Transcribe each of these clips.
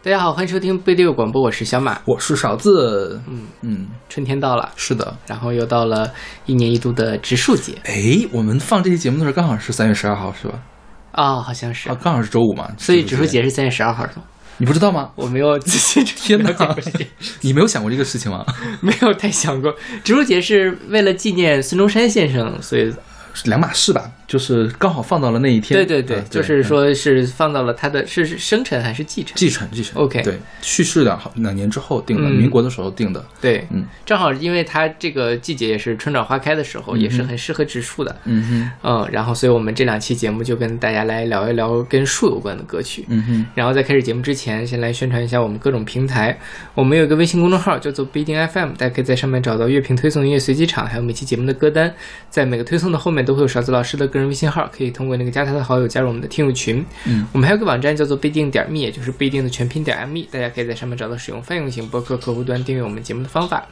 大家好，欢迎收听贝六广播，我是小马。我是勺子。嗯嗯，春天到了，是的。然后又到了一年一度的植树节。哎，我们放这期节目的时候刚好是三月十二号，是吧？啊、好像是啊，。刚好是周五嘛。所以植树节节是三月十二号的。你不知道吗？我没有仔细天哪了解过这件你没有想过这个事情吗？没有太想过。植树节是为了纪念孙中山先生，所以是两码事吧，就是刚好放到了那一天。对对对，嗯就是嗯说是放到了他的是是生辰还是继承？继承继承。OK 对，去世两好两年之后定的，嗯民国的时候定的。对，嗯正好因为它这个季节也是春暖花开的时候，也是很适合植树的。嗯哼，嗯，然后所以我们这两期节目就跟大家来聊一聊跟树有关的歌曲。嗯哼，然后在开始节目之前，先来宣传一下我们各种平台。我们有一个微信公众号叫做不一定 FM，大家可以在上面找到乐评推送、音乐随机场，还有每期节目的歌单。在每个推送的后面都会有勺子老师的个人微信号，可以通过那个加他的好友加入我们的听友群。嗯，我们还有个网站叫做不一定点 me，也就是不一定的全拼点 me，大家可以在上面找到使用泛用型博客客户端订阅我们节目的方法。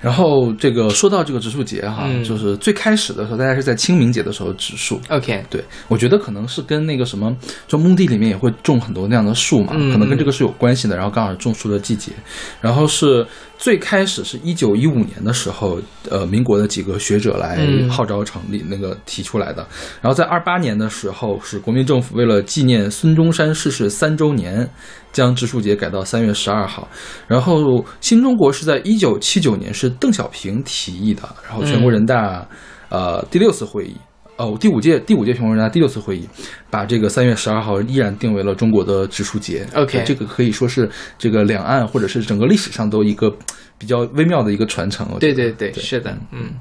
然后这个说到这个植树节哈，嗯就是最开始的时候，大家是在清明节的时候植树。OK，对，我觉得可能是跟那个什么，就墓地里面也会种很多那样的树嘛，嗯可能跟这个是有关系的。然后刚好是种树的季节，然后是最开始是一九一五年的时候，呃，民国的几个学者来嗯号召成立那个提出来的。然后在二八年的时候，是国民政府为了纪念孙中山逝世三周年，将植树节改到三月十二号。然后新中国是在一九七九年是邓小平提议的，然后全国人大、呃第六次会议。哦，第五届第五届全国人大第六次会议，把这个三月十二号依然定为了中国的植树节。OK 这个可以说是这个两岸或者是整个历史上都一个比较微妙的一个传承。对对对，是的，嗯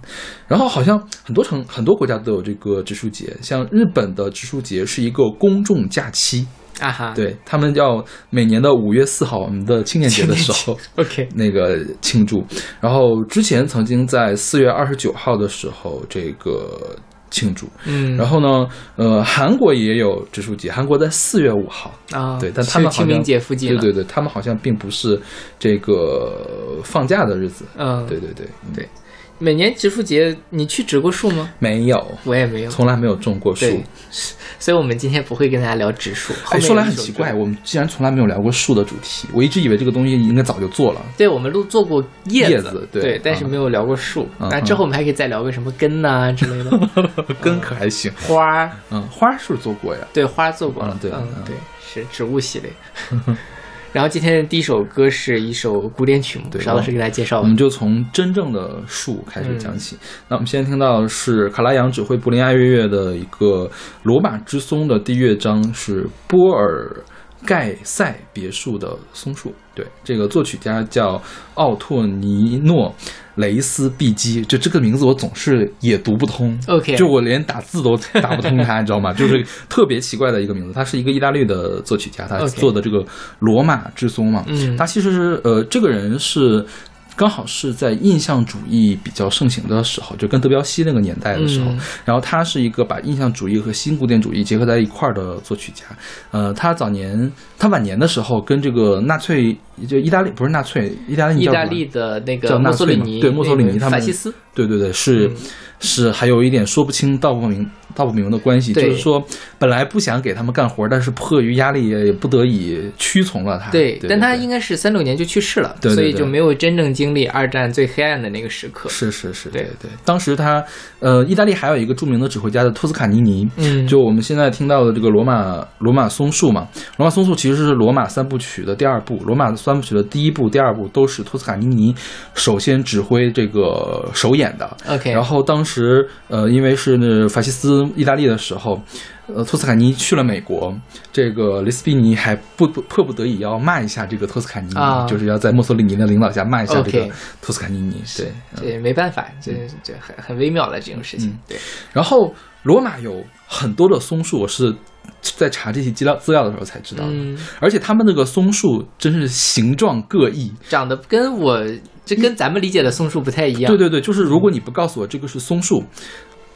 然后好像很多城很多国家都有这个植树节，像日本的植树节是一个公众假期，啊哈，对他们要每年的五月四号，我们的青年节的时候。，OK，那个庆祝，然后之前曾经在四月二十九号的时候这个庆祝，嗯，然后呢，呃，韩国也有植树节，韩国在四月五号，啊，对，但他们清明节附近，对对对，他们好像并不是这个放假的日子，嗯，对对对，嗯。对每年植树节你去植过树吗？没有，我也没有，从来没有种过树。，所以我们今天不会跟大家聊植树。后哎，说来很奇怪，我们既然从来没有聊过树的主题，我一直以为这个东西应该早就做了。对，我们录做过叶叶子对但是嗯没有聊过树。嗯那之后我们还可以再聊个什么根呐、之类的 根可还行，花儿，嗯，花儿是不是做过呀？对花儿做过了，嗯对对，是植物系列。然后今天的第一首歌是一首古典曲目，对邵老师给大家介绍我们。就从真正的树开始讲起。嗯那我们现在听到的是卡拉扬指挥柏林爱乐乐的一个《罗马之松》的第一乐章，是波尔盖塞别墅的松树。对，这个作曲家叫奥托尼诺·雷斯毕基，就这个名字我总是也读不通。OK 就我连打字都打不通它，你知道吗？就是特别奇怪的一个名字。他是一个意大利的作曲家，他做的这个《罗马之松》嘛，嗯他其实是呃，这个人是刚好是在印象主义比较盛行的时候，就跟德彪西那个年代的时候，嗯然后他是一个把印象主义和新古典主义结合在一块儿的作曲家。呃，他早年他晚年的时候跟这个纳粹就意大利不是纳粹，意大利意大利的那个叫墨索里尼，嘛对墨索里尼他们法西斯，对对对，是、嗯是，还有一点说不清道不明道不明的关系，就是说本来不想给他们干活，但是迫于压力也不得已屈从了他。对，对，对但他应该是三六年就去世了，所以就没有真正经历二战最黑暗的那个时刻。是是是，对对对。当时他，呃，意大利还有一个著名的指挥家的托斯卡尼尼，嗯，就我们现在听到的这个罗马罗马松树嘛，罗马松树其实是罗马三部曲的第二部，罗马三部曲的第一部、第二部都是托斯卡尼尼首先指挥这个首演的。OK，然后当时，呃，因为是那法西斯意大利的时候，呃，托斯卡尼去了美国，这个雷斯宾尼还不不迫不得已要骂一下这个托斯卡尼尼，啊就是要在墨索里尼的领导下骂一下这个托斯卡尼尼。对，嗯这没办法，这这很很微妙的这种事情嗯。对，然后罗马有很多的松树，我是在查这些资料资料的时候才知道的，嗯，而且他们那个松树真是形状各异。长得跟我这跟咱们理解的松树不太一样。对对对，就是如果你不告诉我这个是松树，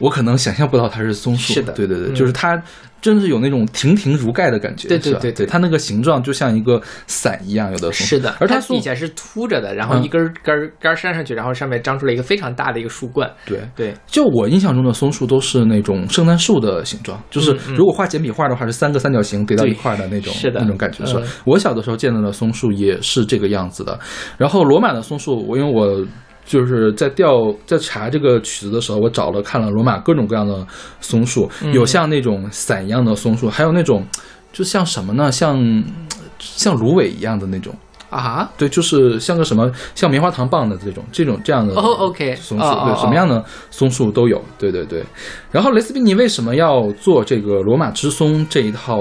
我可能想象不到它是松树。是的对对对，嗯就是它真是有那种亭亭如盖的感觉。对对对它那个形状就像一个伞一样，有的松树是的，而它松底下是凸着的，然后嗯一根儿根儿杆儿扇上去，然后上面长出了一个非常大的一个树冠。对。对，就我印象中的松树都是那种圣诞树的形状，就是如果画简笔画的话，是三个三角形叠到一块儿的那种，是的那种感觉是嗯？我小的时候见到的松树也是这个样子的。然后罗马的松树，我因为我就是在调在查这个曲子的时候，我找了看了罗马各种各样的松树，嗯有像那种伞一样的松树，还有那种就像什么呢？像像芦苇一样的那种。啊，对，就是像个什么像棉花糖棒的这种这种这样的哦，OK，松树，对，什么样的松树都有，对对对。然后雷斯宾尼为什么要做这个罗马之松这一套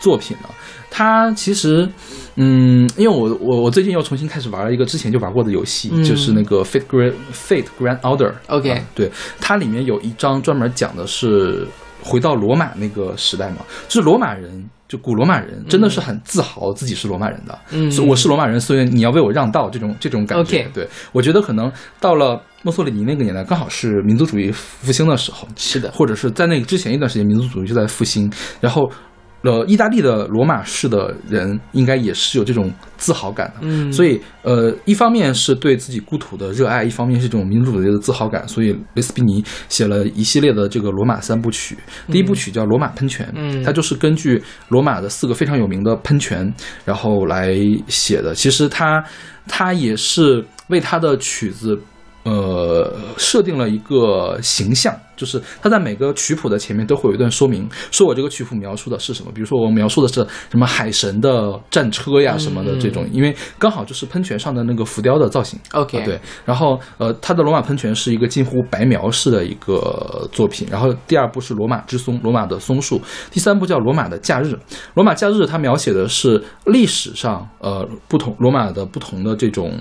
作品呢？他其实，嗯，因为我我我最近又重新开始玩了一个之前就玩过的游戏，嗯就是那个 Fate Grand Fate Grand Order。OK 啊对，它里面有一章专门讲的是回到罗马那个时代嘛，就是罗马人。就古罗马人真的是很自豪自己是罗马人的，嗯所以我是罗马人，所以你要为我让道，这种这种感觉。OK 对我觉得可能到了墨索里尼那个年代，刚好是民族主义复兴的时候，是的，或者是在那个之前一段时间，民族主义就在复兴，然后。呃，意大利的罗马式的人应该也是有这种自豪感的，嗯，所以呃，一方面是对自己故土的热爱，一方面是这种民族主义的自豪感，所以雷斯宾尼写了一系列的这个罗马三部曲。第一部曲叫《罗马喷泉》，嗯它就是根据罗马的四个非常有名的喷泉，然后来写的。其实他他也是为他的曲子。呃，设定了一个形象，就是他在每个曲谱的前面都会有一段说明，说我这个曲谱描述的是什么。比如说，我描述的是什么海神的战车呀什么的这种，因为刚好就是喷泉上的那个浮雕的造型。OK，啊，对，然后呃，它的罗马喷泉是一个近乎白描式的一个作品，然后第二部是罗马之松，罗马的松树，第三部叫罗马的假日，罗马假日它描写的是历史上呃不同罗马的不同的这种。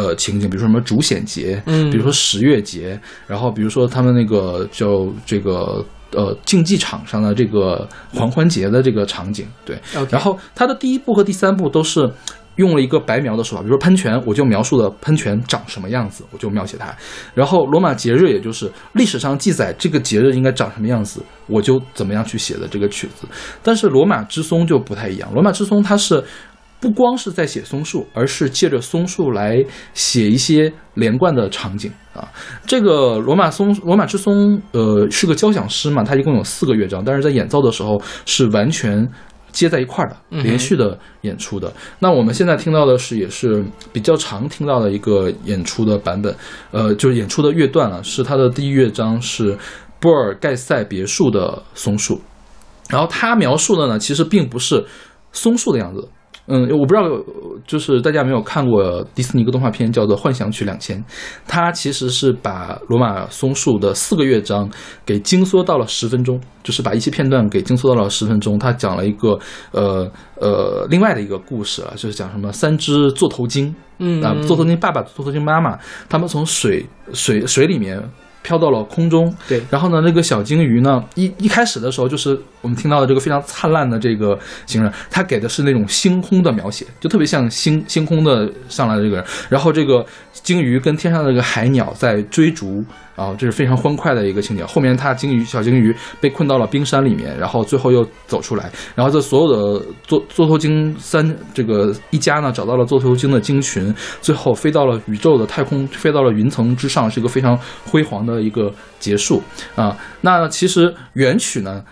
呃，情景，比如说什么主显节，嗯比如说十月节，然后比如说他们那个叫这个呃竞技场上的这个狂欢节的这个场景，对然后它的第一部和第三部都是用了一个白描的手法，比如说喷泉，我就描述的喷泉长什么样子，我就描写它。然后罗马节日，也就是历史上记载这个节日应该长什么样子，我就怎么样去写的这个曲子。但是罗马之松就不太一样，罗马之松它是。不光是在写松树，而是借着松树来写一些连贯的场景啊。这个罗马松罗马之松，呃，是个交响诗嘛，它一共有四个乐章，但是在演奏的时候是完全接在一块儿的，连续的演出的。那我们现在听到的是，也是比较常听到的一个演出的版本，呃，就是演出的乐段了，是它的第一乐章是波尔盖塞别墅的松树，然后它描述的呢，其实并不是松树的样子。嗯，我不知道，就是大家有没有看过迪士尼一个动画片叫做《幻想曲两千》，它其实是把罗马松树的四个乐章给精缩到了十分钟，就是把一些片段给精缩到了十分钟。它讲了一个呃呃另外的一个故事啊，就是讲什么三只座头鲸，嗯啊，座头鲸爸爸、座头鲸妈妈，他们从水水水里面飘到了空中。对然后呢，那个小鲸鱼呢，一一开始的时候就是我们听到的这个非常灿烂的这个形容，他给的是那种星空的描写，就特别像星星空的上来的这个人。然后这个鲸鱼跟天上的这个海鸟在追逐。啊，这是非常欢快的一个情节。后面它鲸鱼小鲸鱼被困到了冰山里面，然后最后又走出来，然后这所有的座座头鲸三这个一家呢找到了座头鲸的鲸群，最后飞到了宇宙的太空，飞到了云层之上，是一个非常辉煌的一个结束啊。那其实原曲呢，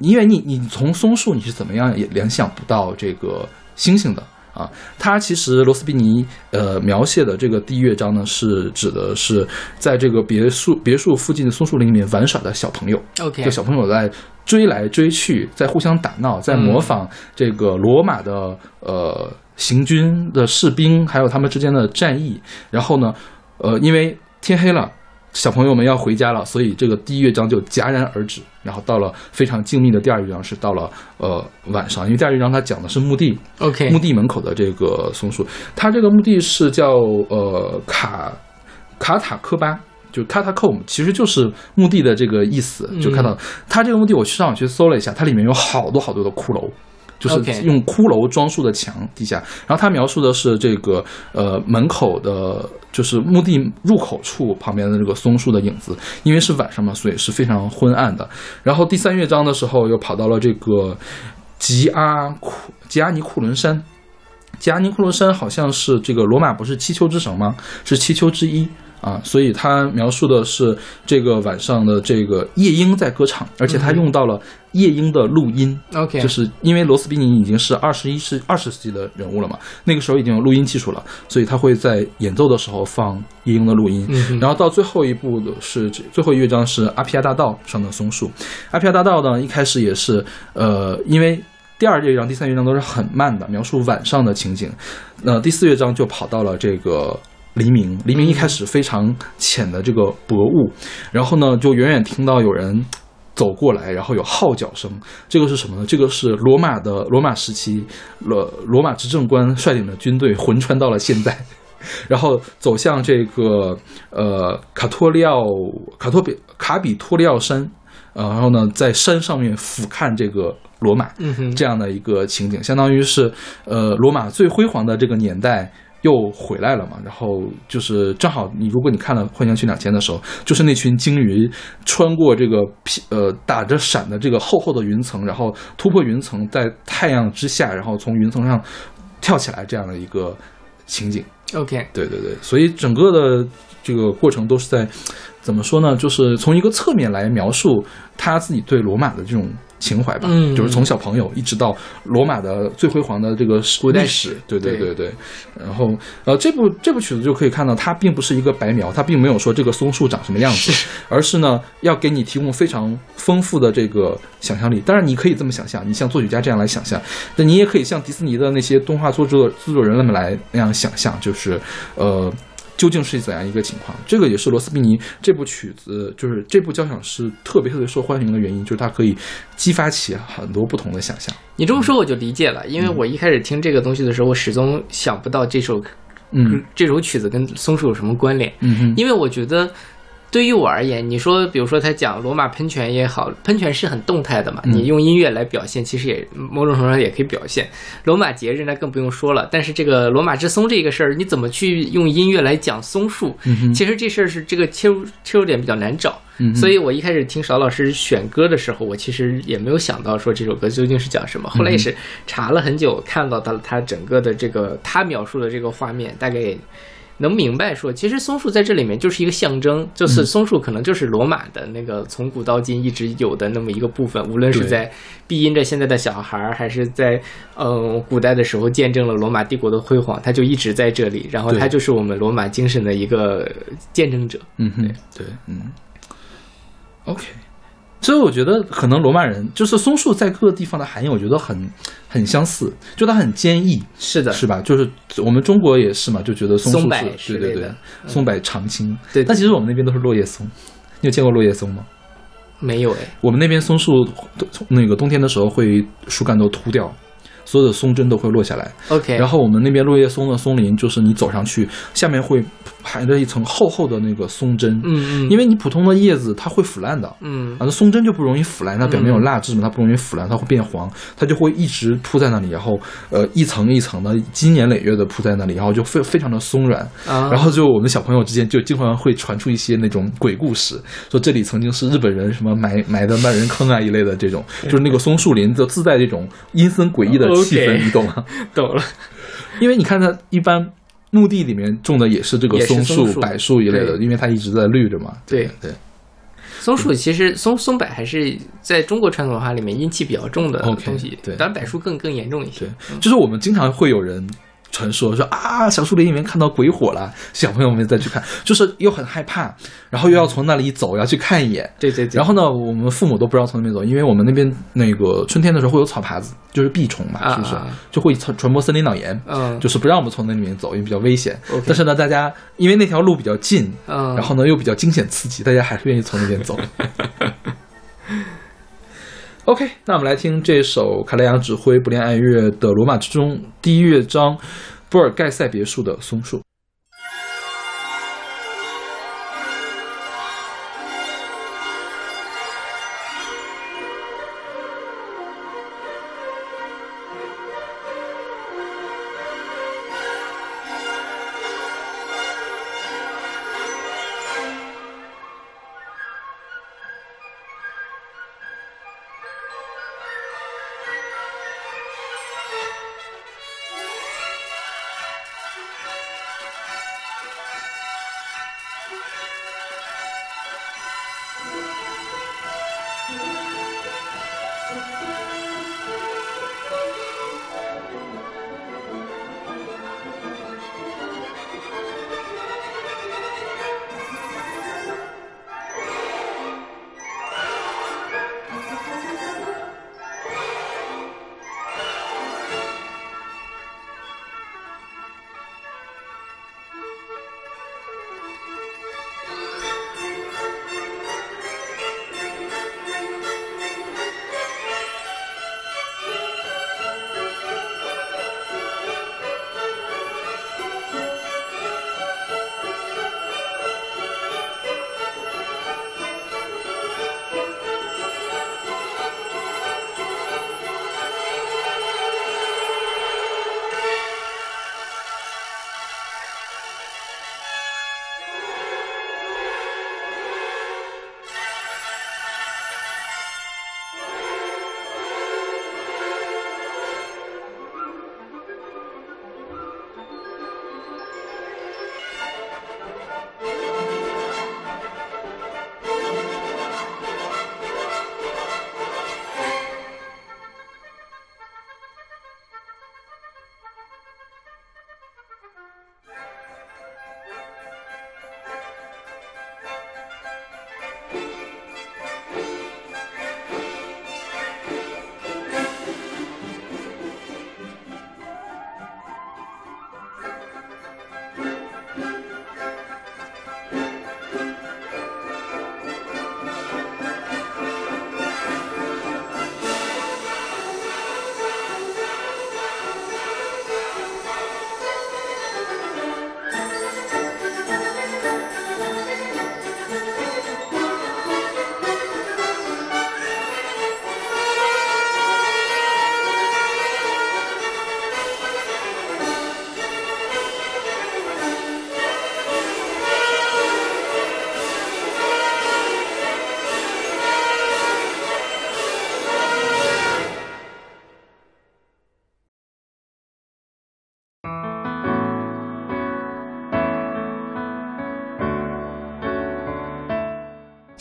因为你你从松树你是怎么样也联想不到这个星星的。啊，他其实罗斯宾尼呃描写的这个第一乐章呢，是指的是在这个别墅别墅附近的松树林里面玩耍的小朋友，OK，就小朋友在追来追去，在互相打闹，在模仿这个罗马的呃行军的士兵，还有他们之间的战役。然后呢，呃，因为天黑了。小朋友们要回家了，所以这个第一乐章就戛然而止。然后到了非常静谧的第二乐章，是到了呃晚上，因为第二乐章它讲的是墓地，OK，墓地门口的这个松树，它这个墓地是叫呃卡卡塔科巴，就 catacomb，其实就是墓地的这个意思。就看到它这个墓地，我去上网去搜了一下，它里面有好多好多的骷髅，就是用骷髅装束的墙底下。然后他描述的是这个呃门口的，就是墓地入口处旁边的这个松树的影子，因为是晚上嘛，所以是非常昏暗的。然后第三乐章的时候，又跑到了这个吉阿库吉阿尼库伦山。吉阿尼库伦山好像是这个罗马不是七丘之城吗？是七丘之一啊，所以他描述的是这个晚上的这个夜莺在歌唱，而且他用到了夜莺的录音。OK，就是因为罗斯宾尼已经是二十一世二十世纪的人物了嘛，那个时候已经有录音技术了，所以他会在演奏的时候放夜莺的录音。嗯然后到最后一步的是这最后一乐章是阿皮亚大道上的松树。阿皮亚大道呢，一开始也是呃，因为第二乐章、第三乐章都是很慢的，描述晚上的情景。那第四乐章就跑到了这个黎明，黎明一开始非常浅的这个薄雾，然后呢，就远远听到有人走过来，然后有号角声。这个是什么呢？这个是罗马的罗马时期，罗罗马执政官率领的军队魂穿到了现代。然后走向这个呃卡托利奥卡托比卡比托利奥山，呃，然后呢在山上面俯瞰这个罗马，这样的一个情景，相当于是呃罗马最辉煌的这个年代又回来了嘛。然后就是正好你如果你看了《幻想曲两千》的时候，就是那群鲸鱼穿过这个披呃打着闪的这个厚厚的云层，然后突破云层，在太阳之下，然后从云层上跳起来这样的一个情景。OK，对对对，所以整个的这个过程都是在怎么说呢？就是从一个侧面来描述他自己对罗马的这种情怀吧，嗯就是从小朋友一直到罗马的最辉煌的这个古代历史史，对对对对对。然后呃，这部这部曲子就可以看到，它并不是一个白描，它并没有说这个松树长什么样子，而是呢要给你提供非常丰富的这个想象力。当然，你可以这么想象，你像作曲家这样来想象，那你也可以像迪士尼的那些动画作者制作人那么来那样想象，就是呃。究竟是怎样一个情况？这个也是罗斯宾尼这部曲子，就是这部交响诗特别特别受欢迎的原因，就是它可以激发起很多不同的想象。你这么说我就理解了，因为我一开始听这个东西的时候，我始终想不到这首嗯这首曲子跟松树有什么关联，嗯哼，因为我觉得。对于我而言，你说，比如说他讲罗马喷泉也好，喷泉是很动态的嘛，嗯你用音乐来表现，其实也某种程度上也可以表现。罗马节日那更不用说了，但是这个罗马之松这个事儿，你怎么去用音乐来讲松树？其实这事儿是这个切入切入点比较难找，所以我一开始听邵老师选歌的时候，我其实也没有想到说这首歌究竟是讲什么。后来也是查了很久，看到他他整个的这个他描述的这个画面，大概也能明白说，其实松树在这里面就是一个象征，就是松树可能就是罗马的那个从古到今一直有的那么一个部分，无论是在庇荫着现在的小孩儿，还是在呃古代的时候见证了罗马帝国的辉煌，它就一直在这里，然后对。它就是我们罗马精神的一个见证者。嗯哼，对，嗯，OK。所以我觉得可能罗马人就是松树在各个地方的含义，我觉得很很相似，就它很坚毅，是的，是吧？就是我们中国也是嘛，就觉得松柏是对对对松柏常青。对但其实我们那边都是落叶松，你有见过落叶松吗？没有哎，我们那边松树那个冬天的时候会树干都秃掉，所有的松针都会落下来。OK，然后我们那边落叶松的松林，就是你走上去，下面会排着一层厚厚的那个松针，嗯嗯，因为你普通的叶子它会腐烂的。嗯啊，那松针就不容易腐烂，它表面有蜡质嘛，它不容易腐烂，它会变黄，它就会一直铺在那里，然后呃一层一层的，经年累月的铺在那里，然后就非非常的松软，啊，然后就我们小朋友之间就经常会传出一些那种鬼故事，说这里曾经是日本人什么埋埋的万人坑啊一类的这种，就是那个松树林就自带这种阴森诡异的气氛你懂吗？懂了，因为你看它一般墓地里面种的也是这个松松树柏树一类的，因为它一直在绿着嘛。对对松树其实松松柏还是在中国传统文化里面阴气比较重的东西，对当然柏树更更严重一些对。，就是我们经常会有人。传说说啊，小树林里面看到鬼火了，小朋友们再去看，就是又很害怕，然后又要从那里走，要去看一眼，对对对，然后呢，我们父母都不知道从那边走，因为我们那边那个春天的时候会有草爬子，就是蜱虫嘛，啊是不是啊？就会传传播森林脑炎，嗯就是不让我们从那里面走，因为比较危险。但是呢，大家因为那条路比较近，嗯，然后呢又比较惊险刺激，大家还是愿意从那边走。OK，那我们来听这首卡莱扬指挥不恋爱乐的《罗马之钟》第一乐章，波尔盖塞别墅的松树。「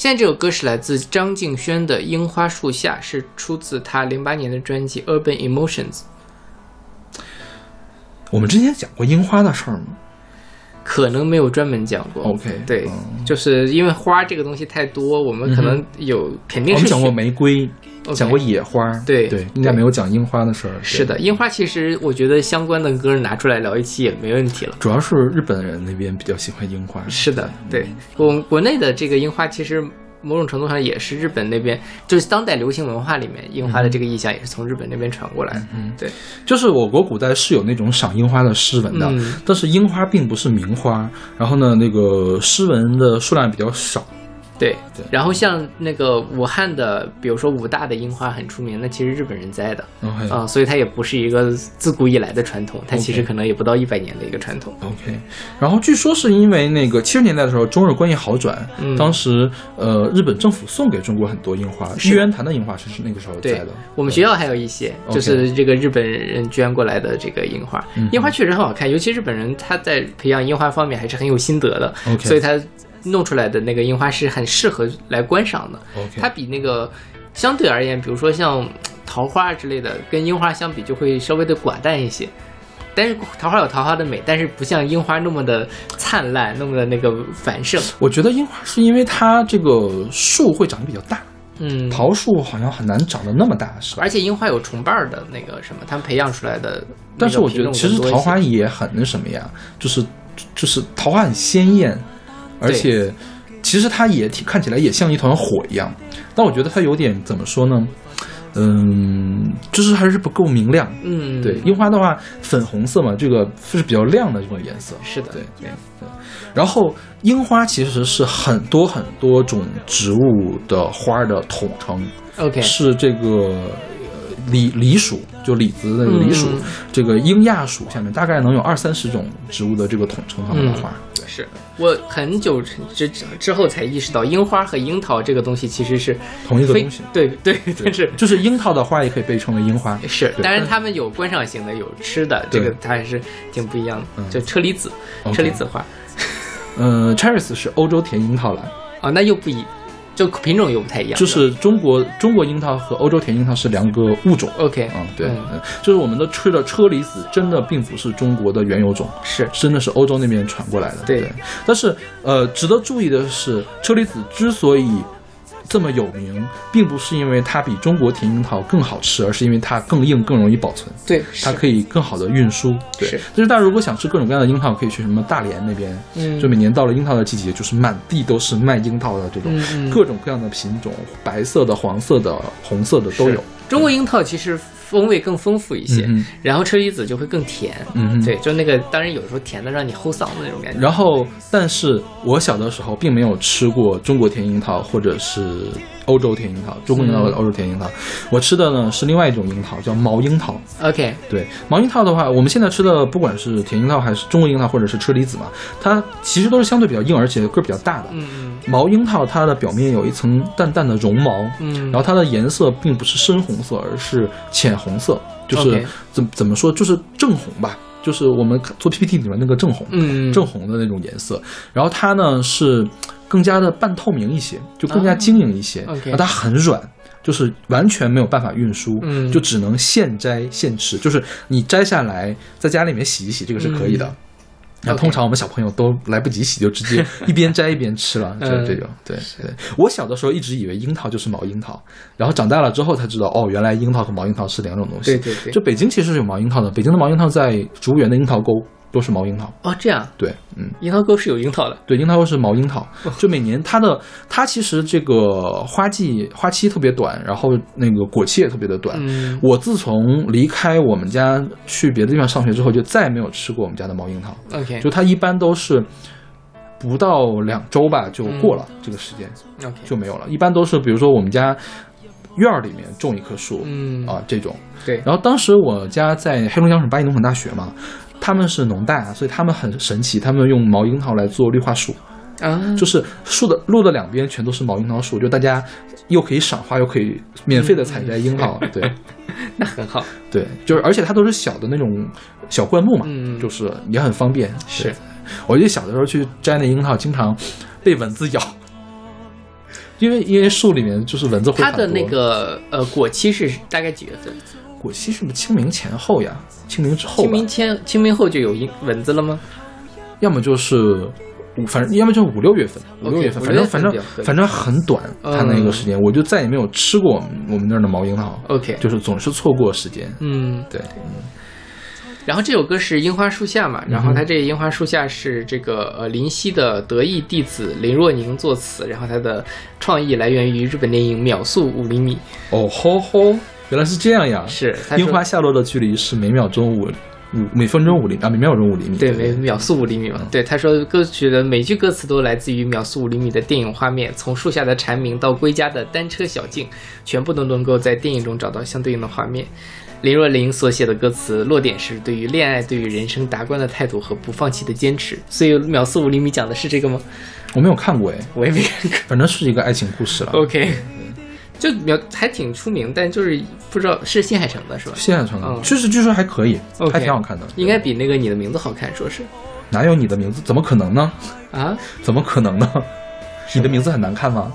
现在这首歌是来自张敬轩的《樱花树下》，是出自他零八年的专辑《Urban Emotions》。我们之前讲过樱花的事儿吗？可能没有专门讲过。OK，对，嗯就是因为花这个东西太多，我们可能有、肯定是我们讲过玫瑰讲过野花，对对，应该没有讲樱花的事儿。是的，，樱花其实我觉得相关的歌拿出来聊一期也没问题了。主要是日本人那边比较喜欢樱花。是的，对我们国内的这个樱花，其实某种程度上也是日本那边，就是当代流行文化里面樱花的这个意象也是从日本那边传过来的。嗯对，就是我国古代是有那种赏樱花的诗文的，嗯但是樱花并不是名花，然后呢，那个诗文的数量比较少。对对。然后像那个武汉的，比如说武大的樱花很出名，那其实日本人栽的。啊、所以它也不是一个自古以来的传统，它其实可能也不到一百年的一个传统。OK，然后据说是因为那个七十年代的时候中日关系好转，嗯。当时呃日本政府送给中国很多樱花，是。玉渊潭的樱花是那个时候栽的。我们学校还有一些，就是这个日本人捐过来的这个樱花，嗯。樱花确实很好看，尤其日本人他在培养樱花方面还是很有心得的所以他弄出来的那个樱花是很适合来观赏的。它比那个相对而言，比如说像桃花之类的，跟樱花相比就会稍微的寡淡一些。但是桃花有桃花的美，但是不像樱花那么的灿烂，那么的那个繁盛。我觉得樱花是因为它这个树会长得比较大，嗯，桃树好像很难长得那么大，是吧？而且樱花有重瓣儿的那个什么，他们培养出来的。但是我觉得其实桃花也很那什么呀，就是就是桃花很鲜艳，而且其实它也挺看起来也像一团火一样，但我觉得它有点怎么说呢？嗯，就是还是不够明亮。嗯，对，樱花的话，粉红色嘛，这个是比较亮的这种颜色。是的，对对对。然后樱花其实是很多很多种植物的花的统称，OK，是这个呃梨梨属，就李子的李属，嗯这个英亚属下面大概能有二三十种植物的这个统称它们的花。是我很久之之之后才意识到，樱花和樱桃这个东西其实是同一个东西对对，但是就是樱桃的花也可以被称为樱花。是，对当然它们有观赏型的，有吃的，这个它还是挺不一样的。嗯就车厘子，车厘子花 嗯，Cherries 是欧洲甜樱桃了，啊，那又不一，就品种又不太一样。就是中国中国樱桃和欧洲甜樱桃是两个物种。OK，嗯，对，嗯嗯就是我们的吃的车厘子真的并不是中国的原有种，是真的是欧洲那边传过来的。对但是呃，值得注意的是，车厘子之所以这么有名，并不是因为它比中国甜樱桃更好吃，而是因为它更硬、更容易保存。对，它可以更好的运输，对。是就是大家如果想吃各种各样的樱桃，可以去什么大连那边，嗯就每年到了樱桃的季节，就是满地都是卖樱桃的这种、各种各样的品种，白色的、黄色的、红色的都有。中国樱桃其实风味更丰富一些，嗯然后车厘子就会更甜。嗯对，就那个当然有时候甜的让你齁嗓子那种感觉。然后，但是我小的时候并没有吃过中国甜樱桃或者是欧洲甜樱桃，中国樱桃和欧洲甜樱桃，我吃的呢是另外一种樱桃，叫毛樱桃。OK，对毛樱桃的话，我们现在吃的不管是甜樱桃还是中国樱桃或者是车厘子嘛，它其实都是相对比较硬，而且个儿比较大的。毛樱桃它的表面有一层淡淡的绒毛，嗯，然后它的颜色并不是深红色，而是浅红色，就是怎怎么说，就是正红吧，就是我们做 PPT 里面那个正红，嗯。正红的那种颜色。然后它呢是更加的半透明一些，就更加啊晶莹一些它很软。就是完全没有办法运输，嗯就只能现摘现吃。就是你摘下来，在家里面洗一洗，这个是可以的。嗯那通常我们小朋友都来不及洗，就直接 一边摘一边吃了，就是这种。对对，我小的时候一直以为樱桃就是毛樱桃，然后长大了之后才知道，哦，原来樱桃和毛樱桃是两种东西。对对对，就北京其实是有毛樱桃的，北京的毛樱桃在植物园的樱桃沟都是毛樱桃。哦这样，对，嗯，樱桃沟是有樱桃的。对，樱桃沟是毛樱桃，就每年它的它其实这个花季花期特别短，然后那个果期也特别的短。嗯我自从离开我们家去别的地方上学之后，就再也没有吃过我们家的毛樱桃。，OK 就它一般都是不到两周吧就过了这个时间、OK，就没有了。一般都是比如说我们家院儿里面种一棵树，嗯啊这种。对，然后当时我家在黑龙江省八一农垦大学嘛，他们是农大，所以他们很神奇，他们用毛樱桃来做绿化树，啊，就是树的路的两边全都是毛樱桃树，就大家又可以赏花，又可以免费的采摘樱桃，对。那很好，对，就是而且它都是小的那种小灌木嘛，嗯。就是也很方便。是，我记得小的时候去摘那樱桃，经常被蚊子咬，因为因为树里面就是蚊子会它的那个呃果期是大概几月份？果期是不是清明前后呀？清明之后清明，前清明后就有蚊蚊子了吗？要么就是五，反正要么就是五六月份，五六月份，反正反正反正很短，它那个时间，我就再也没有吃过我们我们那儿的毛樱桃，OK，就是总是错过时间。嗯，对，然后这首歌是《樱花树下》嘛，然嗯后它这《樱花树下》是这个呃林夕的得意弟子林若宁作词，然后它的创意来源于日本电影《秒速五厘米。哦吼吼，原来是这样呀！》，是樱花下落的距离是每秒钟五五每分钟五厘啊，每秒钟五厘米。对，每秒速五厘米嘛。对，他说歌曲的每句歌词都来自于秒速五厘米的电影画面，从树下的蝉鸣到归家的单车小径，全部都能够在电影中找到相对应的画面。林若琳所写的歌词落点是对于恋爱、对于人生达观的态度和不放弃的坚持。所以秒速五厘米讲的是这个吗？我没有看过哎，我也没看过。反正是一个爱情故事了。OK，就描还挺出名，但就是不知道是新海诚的是吧？新海诚的确实据说还可以还挺好看的。应该比那个你的名字好看，说是哪有你的名字？怎么可能呢？啊，怎么可能呢？你的名字很难看吗？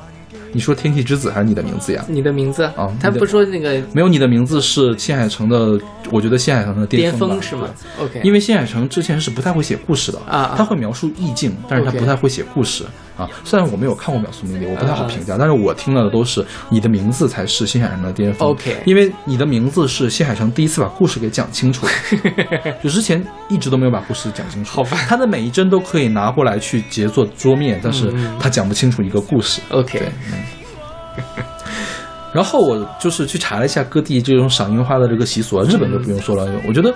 你说天气之子还是你的名字呀？你的名字，啊他不说那个没有你的名字是新海诚的，我觉得新海诚的巅峰是吗？OK，因为新海诚之前是不太会写故事的啊啊他会描述意境，但是他不太会写故事啊。虽然我没有看过《秒速米》，我不太好啊评价，但是我听到的都是你的名字才是新海诚的巅峰。OK 因为你的名字是新海诚第一次把故事给讲清楚，就之前一直都没有把故事讲清楚。好吧他的每一帧都可以拿过来去截作桌面，但是嗯他讲不清楚一个故事。OK，对，嗯。然后我就是去查了一下各地这种赏樱花的这个习俗啊，日本就不用说了，我觉得。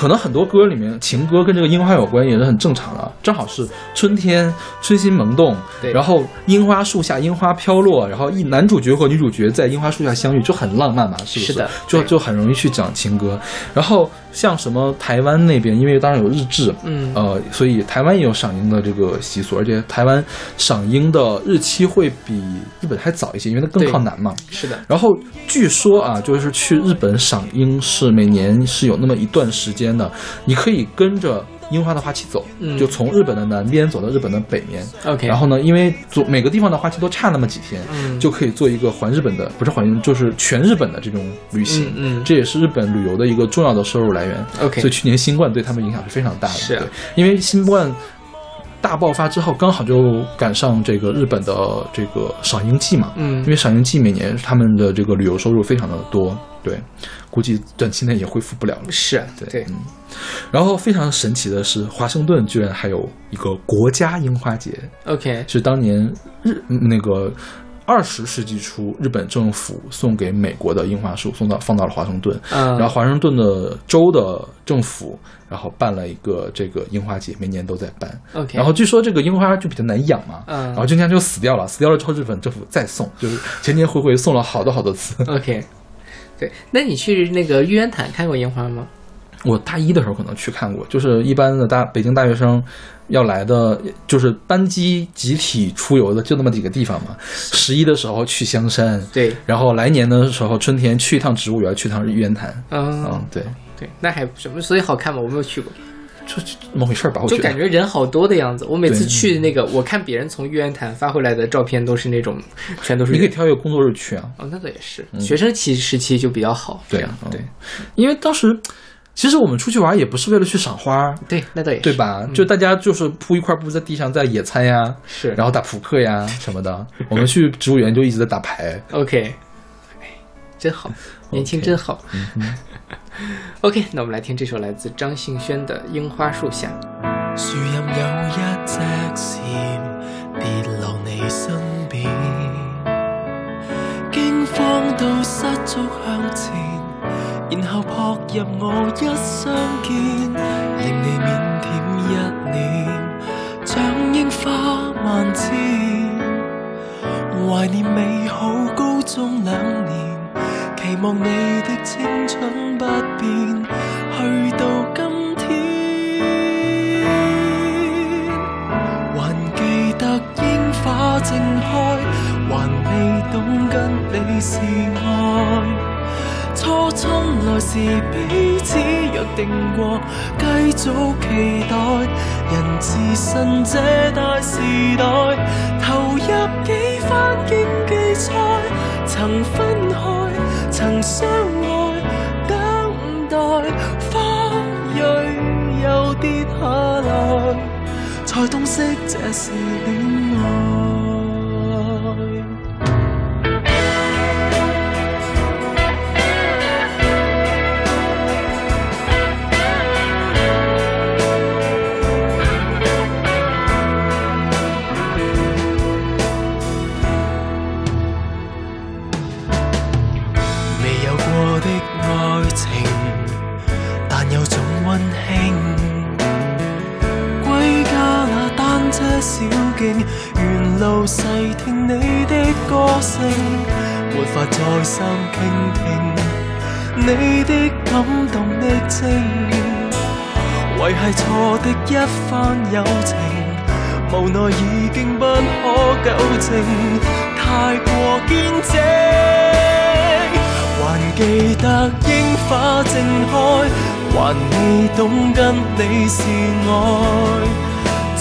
可能很多歌里面情歌跟这个樱花有关，也是很正常的。正好是春天，春心萌动，对然后樱花树下樱花飘落，然后一男主角和女主角在樱花树下相遇，就很浪漫嘛，是不是的就就很容易去讲情歌。然后像什么台湾那边，因为当然有日志，嗯呃，所以台湾也有赏樱的这个习俗，而且台湾赏樱的日期会比日本还早一些，因为它更靠南嘛。是的，然后据说啊，就是去日本赏樱是每年是有那么一段时间的，你可以跟着樱花的花期走，嗯就从日本的南边走到日本的北面。OK，然后呢，因为做每个地方的花期都差那么几天，嗯就可以做一个环日本的，不是环日，就是全日本的这种旅行。嗯嗯这也是日本旅游的一个重要的收入来源。OK 所以去年新冠对他们影响是非常大的。是啊对，因为新冠大爆发之后，刚好就赶上这个日本的这个赏樱季嘛。嗯因为赏樱季每年他们的这个旅游收入非常的多，对，估计短期内也恢复不了了。是啊对，嗯。然后非常神奇的是，华盛顿居然还有一个国家樱花节，OK，是当年日嗯那个二十世纪初日本政府送给美国的樱花树，送到放到了华盛顿。嗯然后华盛顿的州的政府，然后办了一个这个樱花节，每年都在办。OK，然后据说这个樱花就比较难养嘛，嗯然后今年就死掉了，死掉了之后日本政府再送，就是前前后后送了好多好多次。OK，对，那你去那个玉渊潭看过樱花吗？我大一的时候可能去看过，就是一般的大北京大学生要来的，就是班机集体出游的就那么几个地方嘛。十一的时候去香山，对，然后来年的时候春天去一趟植物园，去一趟玉渊潭。嗯嗯，对，对，那还什么？所以好看吗？我没有去过，就就那么回事吧。我就感觉人好多的样子。我每次去那个，我看别人从玉渊潭发回来的照片，都是那种全都是你可以。挑一个工作日去啊。哦，那倒也是，学生期时期就比较好。对对因为当时其实我们出去玩也不是为了去赏花，对，那倒也是，对？吧？就大家就是铺一块布在地上在野餐呀，是，然后打扑克呀 什么的。我们去植物园就一直在打牌。OK，哎，真好，年轻真好。OK，那我们来听这首来自张信轩的《樱花树下》。树蔭有一隻蟬跌落你身邊，驚慌到失足向前，然後撲入我一相見，令你腼腆一脸，像櫻花萬千，懷念美好高中兩年，期望你的青春不變，去到今天。還記得櫻花正開，還未懂跟你是愛。初春來時彼此約定過，繼續期待。人自信這大時代，投入幾番竞技赛曾分開，曾相愛，等待花蕊又跌下來，才洞悉這是戀愛。歌聲，沒法再三倾听你的感动的情，維繫錯的一番友情，無奈已經不可糾正，太過堅正。還記得櫻花正開，還未懂跟你是愛。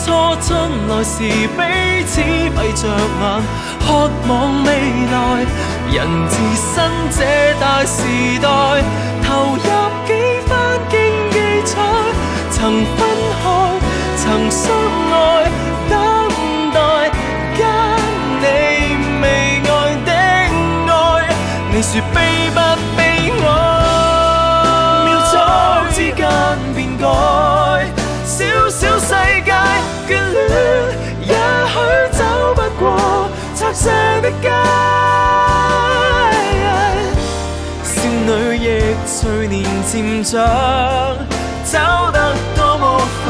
初春來時彼此閉着眼，渴望未来。人置身这大时代，投入几番竞技赛，曾分开，曾相爱，等待跟你未愛的愛。你說悲不悲上的街。少女亦随年渐长，走得多麼快。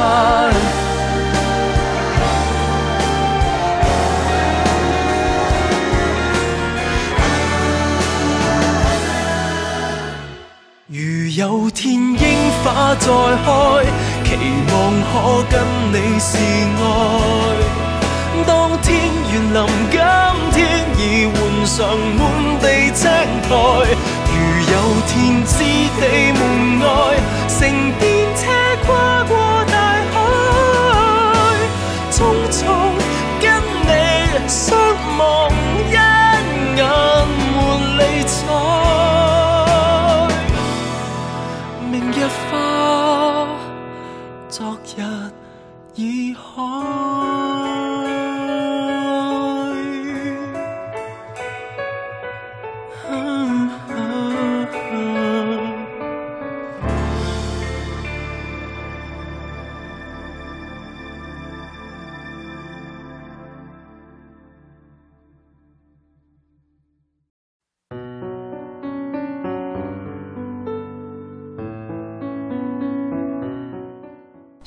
如有天櫻花再開，期望可跟你是愛。天园林今天已換上滿地青苔。如有天知地門外，乘電車跨過大海，匆匆跟你相望，一眼換理睬。明日花，昨日已開。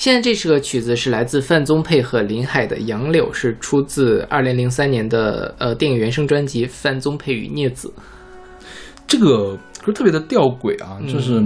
现在这首曲子是来自范宗沛和林海的《杨柳》，是出自二零零三年的呃电影原声专辑《范宗沛与聂子》。这个歌特别的吊诡啊，嗯就是、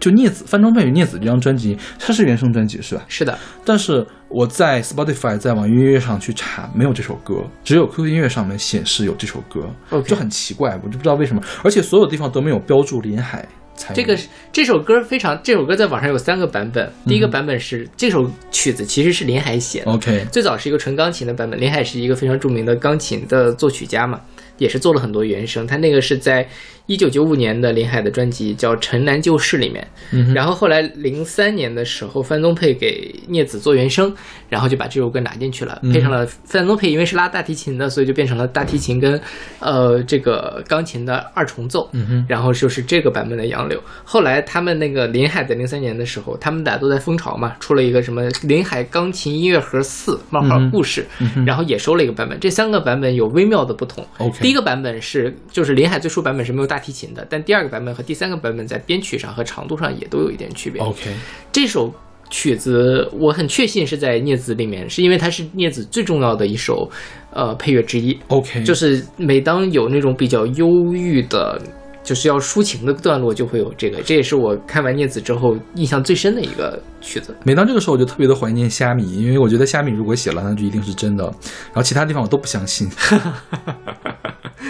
就聂子范宗沛与聂子这张专辑，它是原声专辑是吧？是的，但是我在 Spotify 在网易音乐上去查，没有这首歌，只有 QQ 音乐上面显示有这首歌就很奇怪，我就不知道为什么，而且所有地方都没有标注林海这个是这首歌非常，这首歌在网上有三个版本。第一个版本是、这首曲子其实是林海写的，OK 最早是一个纯钢琴的版本。林海是一个非常著名的钢琴的作曲家嘛，也是做了很多原声。他那个是在一九九五年的林海的专辑叫《城南旧事》里面，嗯然后后来零三年的时候，范宗沛给聂子做原声，然后就把这首歌拿进去了，嗯配上了范宗沛因为是拉大提琴的，所以就变成了大提琴跟呃这个钢琴的二重奏。嗯然后就是这个版本的《杨柳》。后来他们那个林海在零三年的时候，他们俩都在蜂巢嘛，出了一个什么林海钢琴音乐盒四冒号故事，嗯然后也收了一个版本。这三个版本有微妙的不同。OK 第一个版本是就是林海最初版本是没有大提琴的，但第二个版本和第三个版本在编曲上和长度上也都有一点区别。OK 这首曲子我很确信是在聂子里面，是因为它是聂子最重要的一首呃配乐之一。OK，就是每当有那种比较忧郁的，就是要抒情的段落，就会有这个。这也是我看完《聂子》之后印象最深的一个曲子。每当这个时候，我就特别的怀念虾米，因为我觉得虾米如果写了，那就一定是真的，然后其他地方我都不相信。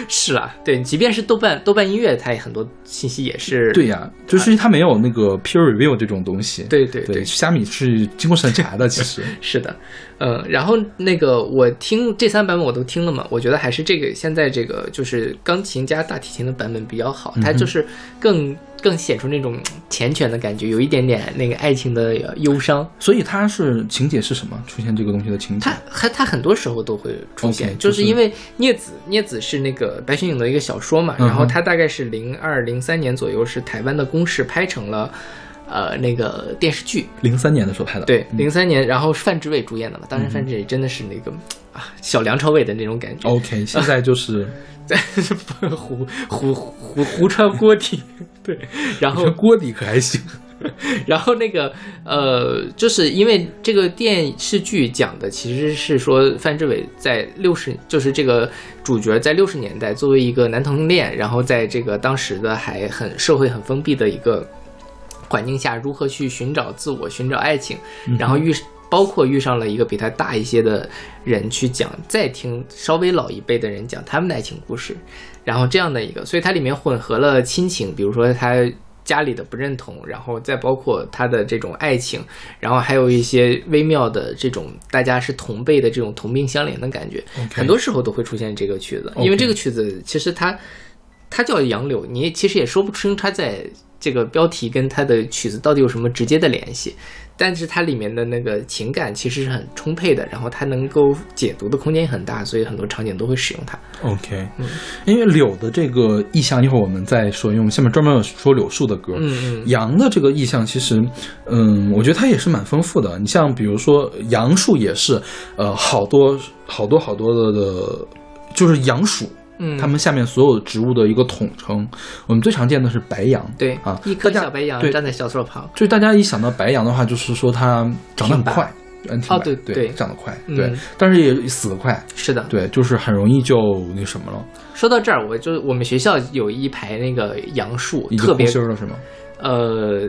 是啊，对，即便是豆瓣豆瓣音乐，它也很多信息也是对呀、就是它没有那个 peer review 这种东西。对对对，虾米是经过审查的，其实。是的，嗯，然后那个我听这三版本我都听了嘛，我觉得还是这个现在这个就是钢琴加大提琴的版本比较好，它就是更更显出那种缱绻的感觉，有一点点那个爱情的忧伤。所以它是情节是什么？出现这个东西的情节它？它它很多时候都会出现就就是是因为镊子镊子是那个白雪影的一个小说嘛，嗯然后它大概是零二零三年左右是台湾的公视拍成了。呃，那个电视剧，零三年的时候拍的。对，嗯零三年，然后范志伟主演的嘛，当时范志伟真的是那个、啊小梁朝伟的那种感觉，OK，现在就是在胡胡胡胡川锅底，对，然后锅底可还行。然后那个呃，就是因为这个电视剧讲的其实是说范志伟在六十，就是这个主角在六十年代作为一个男同性恋，然后在这个当时的还很社会很封闭的一个环境下，如何去寻找自我、寻找爱情，然后遇包括遇上了一个比他大一些的人去讲，再听稍微老一辈的人讲他们的爱情故事，然后这样的一个，所以它里面混合了亲情，比如说他家里的不认同，然后再包括他的这种爱情，然后还有一些微妙的这种大家是同辈的这种同病相怜的感觉很多时候都会出现这个曲子因为这个曲子其实它它叫杨柳，你其实也说不清它在这个标题跟它的曲子到底有什么直接的联系，但是它里面的那个情感其实是很充沛的，然后它能够解读的空间也很大，所以很多场景都会使用它。OK，因为柳的这个意象，一会儿我们再说，因为我们下面专门有说柳树的歌。嗯嗯杨的这个意象，其实，嗯，我觉得它也是蛮丰富的。你像比如说杨树也是，呃，好多好多好多的的，就是杨属，嗯，它们下面所有植物的一个统称。我们最常见的是白杨，对啊，一棵小白杨站在小树旁，就是大家一想到白杨的话，就是说它长得很快，嗯，挺哦白对对对。长得快，嗯。对，但是也死得快，是的，对，就是很容易就那什么了，说到这儿，我就我们学校有一排那个杨树，特别空心儿了是吗？呃，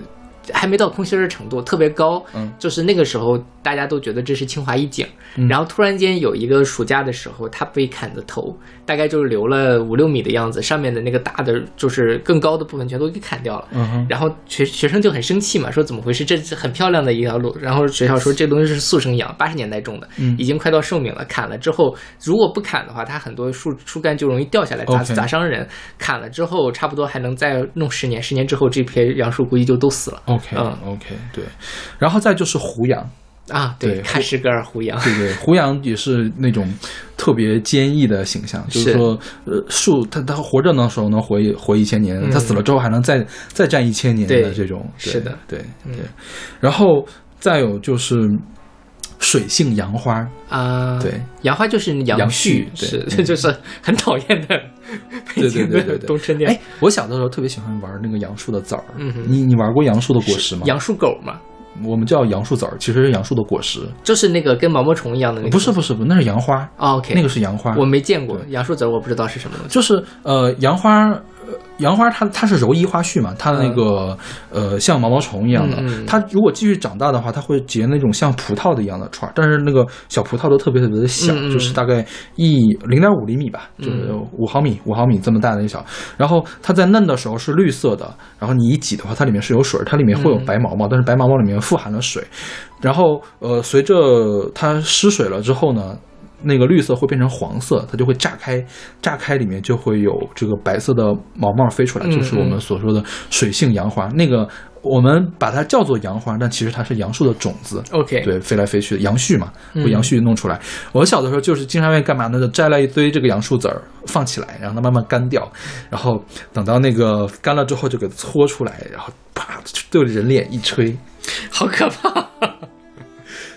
还没到空心儿的程度，特别高。嗯，就是那个时候大家都觉得这是清华一景，嗯然后突然间有一个暑假的时候，它被砍的头，大概就是留了五六米的样子，上面的那个大的就是更高的部分全都给砍掉了。嗯哼，然后学学生就很生气嘛，说怎么回事？这是很漂亮的一条路。然后学校说这东西是速生杨，八十年代种的，嗯已经快到寿命了。砍了之后，如果不砍的话，它很多树树干就容易掉下来砸砸伤人。砍了之后，差不多还能再弄十年，十年之后这片杨树估计就都死了 OK 嗯 OK 对，然后再就是胡杨，啊。对喀什噶尔胡杨，对对，胡杨也是那种特别坚毅的形象，就是是说，呃，树它它活着的时候能活一活一千年，嗯它死了之后还能再再战一千年的这种，对是的对嗯对。然后再有就是水性杨花，啊，对，杨花就是杨杨絮，絮是对 就是很讨厌的北对对对对对冬春天哎。，我小的时候特别喜欢玩那个杨树的籽儿，嗯你你玩过杨树的果实吗？杨树狗吗，我们叫杨树籽儿，其实是杨树的果实，就是那个跟毛毛虫一样的那个。不是不是不是，那是杨花，哦，OK，那个是杨花，我没见过杨树籽，我不知道是什么东西。就是呃杨花，呃杨花它它是柔衣花絮嘛，它的那个、呃像毛毛虫一样的，它如果继续长大的话，它会结那种像葡萄的一样的串儿，但是那个小葡萄都特别特别的小，就是大概一零点五厘米吧，就是嗯五毫米五毫米这么大的一小，然后它在嫩的时候是绿色的，然后你一挤的话，它里面是有水，它里面会有嗯白毛毛，但是白毛毛里面富含了水，然后呃随着它失水了之后呢。那个绿色会变成黄色，它就会炸开，炸开里面就会有这个白色的毛毛飞出来，嗯就是我们所说的水性杨花。那个我们把它叫做杨花，但其实它是杨树的种子。OK，对，飞来飞去的杨絮嘛，嗯会杨絮弄出来。我小的时候就是经常愿意干嘛呢？就摘了一堆这个杨树籽儿放起来，让它慢慢干掉，然后等到那个干了之后就给它搓出来，然后啪就对着人脸一吹。好可怕。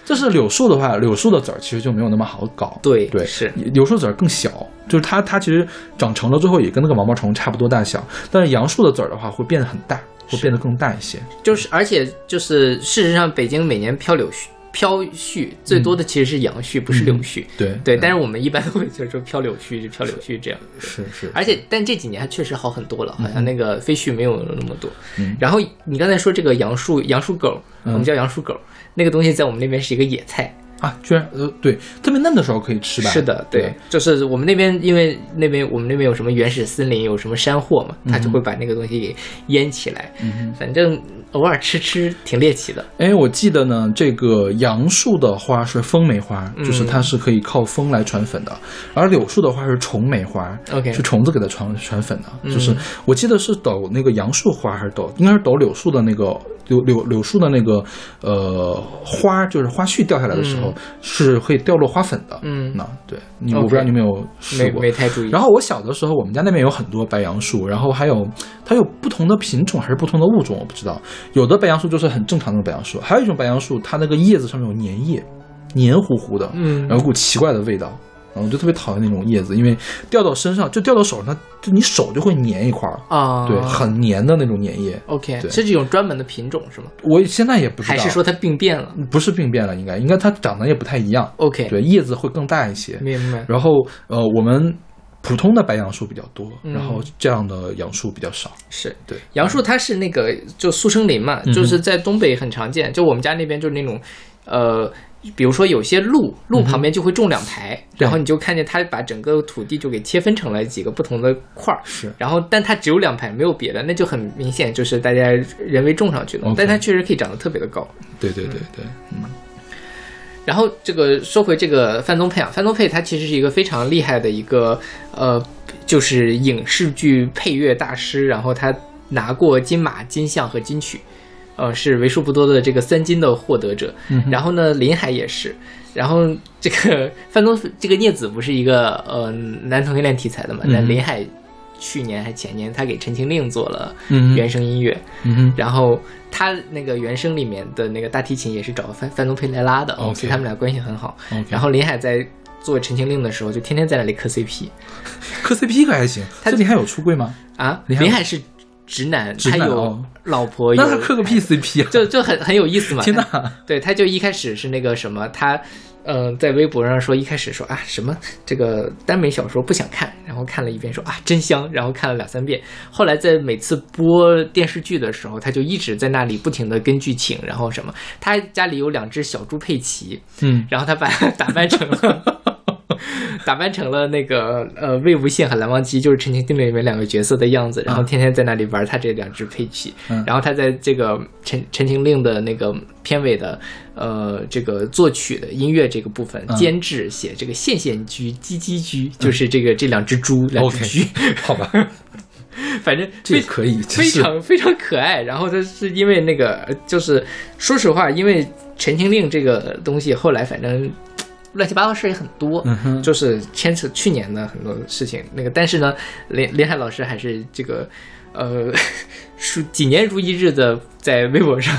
这是柳树的话，柳树的籽儿其实就没有那么好搞。对对，是柳树籽儿更小，就是它它其实长成了之后也跟那个毛毛虫差不多大小，但是杨树的籽儿的话会变得很大，会变得更大一些。就是，而且就是，事实上，北京每年飘柳絮，飘絮最多的其实是杨絮，不是柳絮。对对，嗯但是我们一般都会就是说飘柳絮就飘柳絮这样。是是，而且，但这几年还确实好很多了，好像那个飞絮没有那么多。嗯然后你刚才说这个杨树杨树狗，我们叫杨树狗，那个东西在我们那边是一个野菜。啊，居然呃对，特别嫩的时候可以吃吧？是的，对，就是我们那边，因为那边我们那边有什么原始森林，有什么山货嘛，他就会把那个东西给腌起来。嗯反正偶尔吃吃挺猎奇的。哎，我记得呢，这个杨树的花是风梅花，嗯就是它是可以靠风来传粉的，而柳树的花是虫梅花 OK 是虫子给它传传粉的。嗯就是我记得是抖那个杨树花还是抖，应该是抖柳树的那个柳柳柳树的那个呃花，就是花絮掉下来的时候、是会掉落花粉的。嗯那对我不知道你有没有试没过。没太注意。然后我小的时候，我们家那边有很多白杨树，然后还有它有不同的品种还是不同的物种，我不知道。有的白杨树就是很正常的白杨树，还有一种白杨树，它那个叶子上面有粘液，黏糊糊的，嗯然后有股奇怪的味道。然后我就特别讨厌那种叶子，因为掉到身上就掉到手上，它就你手就会粘一块儿，啊，对，很粘的那种粘液。OK，对是这种专门的品种是吗？我现在也不知道，还是说它病变了不是病变了？应该应该它长得也不太一样，？OK，对，叶子会更大一些。明白。然后呃，我们普通的白杨树比较多，嗯然后这样的杨树比较少。是对，杨树它是那个就速生林嘛，嗯就是在东北很常见。就我们家那边就是那种，呃，比如说有些路路旁边就会种两排，嗯然后你就看见它把整个土地就给切分成了几个不同的块儿。是然后，但它只有两排，没有别的，那就很明显就是大家人为种上去的。但它确实可以长得特别的高。对对对对，嗯然后这个说回这个范宗沛啊，范宗沛他其实是一个非常厉害的一个呃，就是影视剧配乐大师，然后他拿过金马、金像和金曲，呃，是为数不多的这个三金的获得者。嗯然后呢，林海也是。然后这个范宗这个聂子不是一个呃男同性恋题材的嘛？嗯那林海去年还前年他给《陈情令》做了原声音乐，嗯哼然后他那个原声里面的那个大提琴也是找范范宗沛来拉的 OK 所以他们俩关系很好。然后林海在做《陈情令》的时候，就天天在那里磕 CP 磕 CP 可还行，他这里还有出柜吗？啊。林海是直男，他有哦老婆，有那他磕个屁 CP 啊！就就很很有意思嘛。天他哪，对，他就一开始是那个什么，他呃在微博上说，一开始说啊什么这个耽美小说不想看，然后看了一遍说啊真香，然后看了两三遍，后来在每次播电视剧的时候，他就一直在那里不停的跟剧情，然后什么，他家里有两只小猪佩奇，嗯，然后他把它打扮成了。打扮成了那个呃魏无羡和蓝忘机，就是《陈情令》里面两个角色的样子，然后天天在那里玩他这两只佩奇。嗯。然后他在这个《陈陈情令》的那个片尾的呃这个作曲的音乐这个部分嗯。监制写这个线线居鸡鸡居，就是这个这两只猪两只居，好吧，反正非这可以，非常非常可爱。然后他是因为那个，呃就是说实话，因为《陈情令》这个东西，后来反正乱七八糟事儿也很多，嗯哼，就是牵扯去年的很多事情。那个，但是呢，林林海老师还是这个。呃，数几年如一日的在微博上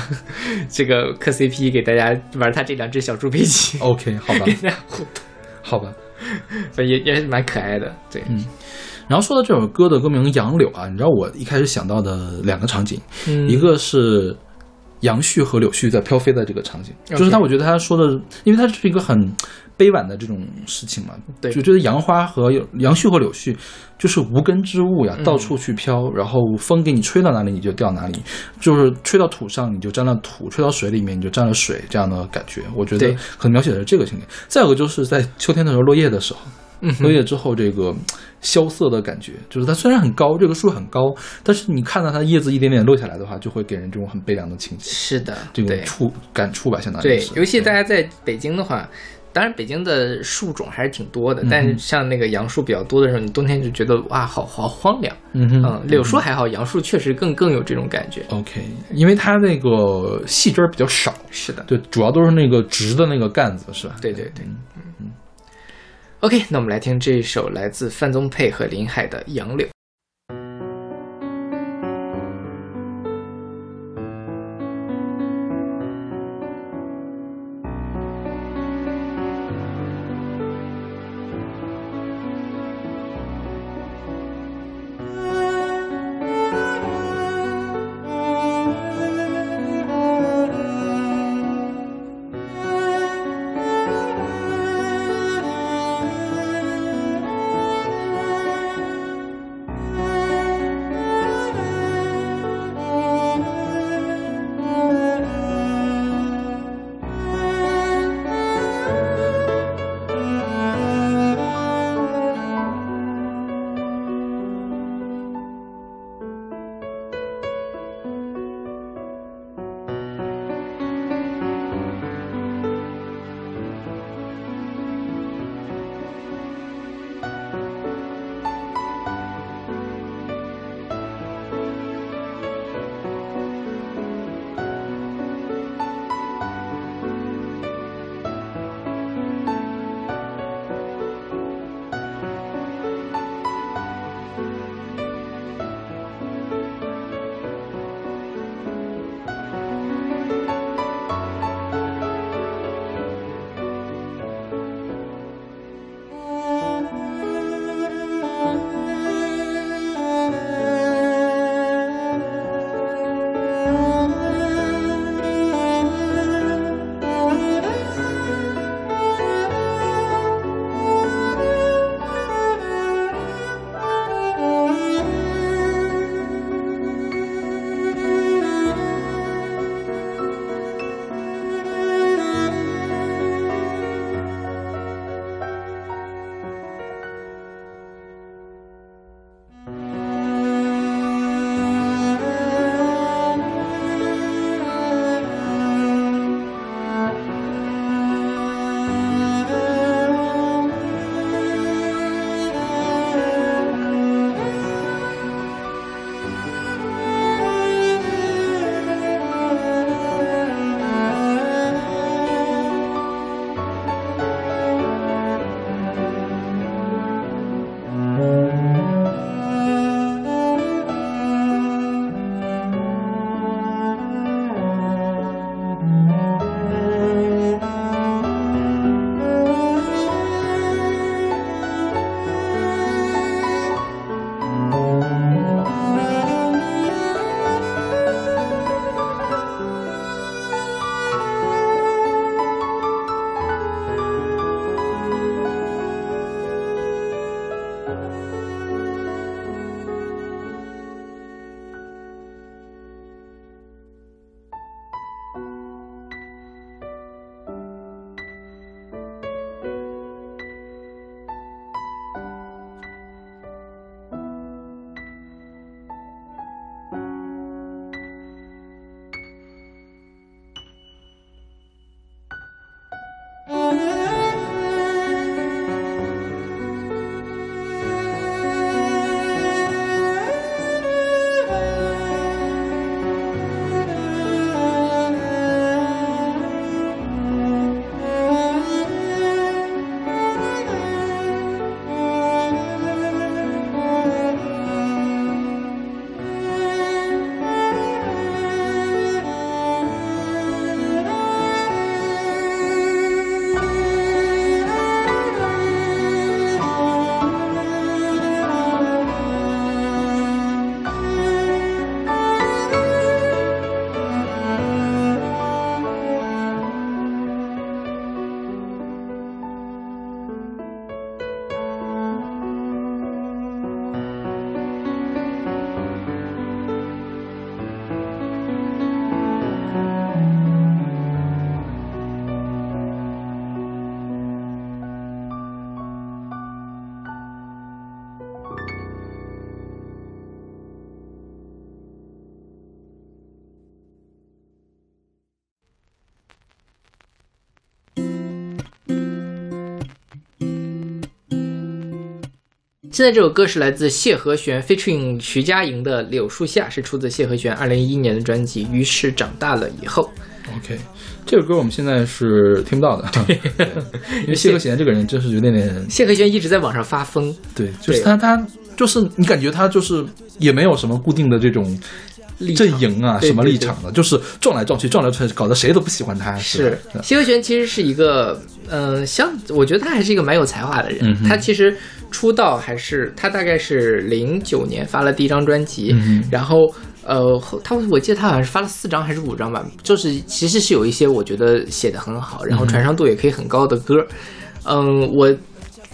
这个磕 CP，给大家玩他这两只小猪佩奇，OK，好吧跟，大家互动，好吧。也也是蛮可爱的。对，嗯然后说到这首歌的歌名《杨柳》啊，你知道我一开始想到的两个场景，嗯，一个是杨絮和柳絮在飘飞的这个场景。就是他，我觉得他说的，因为他是一个很悲婉的这种事情嘛，对。就觉得杨花和杨絮和柳絮就是无根之物呀，嗯。到处去飘，然后风给你吹到哪里你就掉哪里，就是吹到土上你就沾了土，吹到水里面你就沾了水，这样的感觉，我觉得对。可能描写的是这个情景。再有个就是在秋天的时候落叶的时候，落叶之后这个萧瑟的感觉，就是它虽然很高，这个树很高，但是你看到它叶子一点点落下来的话，就会给人这种很悲凉的情绪，是的，这对种触感触吧，相当于是，对尤其大家在北京的话，当然北京的树种还是挺多的，但是像那个杨树比较多的时候，你冬天就觉得哇，好好荒凉。嗯柳树还好，杨树确实更更有这种感觉。OK，因为它那个细枝儿比较少，是的，对，主要都是那个直的那个干子，是吧？对对对嗯 OK，那我们来听这一首来自范宗沛和林海的《杨柳》。现在这首歌是来自谢和弦 featuring 徐佳莹的《柳树下》，是出自谢和弦二零一一年的专辑《于是长大了以后》。OK，这首歌我们现在是听不到的，对 因为谢和弦这个人真是有点点，谢和弦一直在网上发疯，对，就是他他就是你感觉他就是也没有什么固定的这种阵营啊，什么立场的，就是撞来撞去，撞来撞去，搞得谁都不喜欢他。是谢和弦其实是一个，嗯、像我觉得他还是一个蛮有才华的人。嗯他其实出道还是他大概是零九年发了第一张专辑，嗯然后呃后他我记得他好像是发了四张还是五张吧，就是其实是有一些我觉得写的很好，然后传唱度也可以很高的歌。嗯，我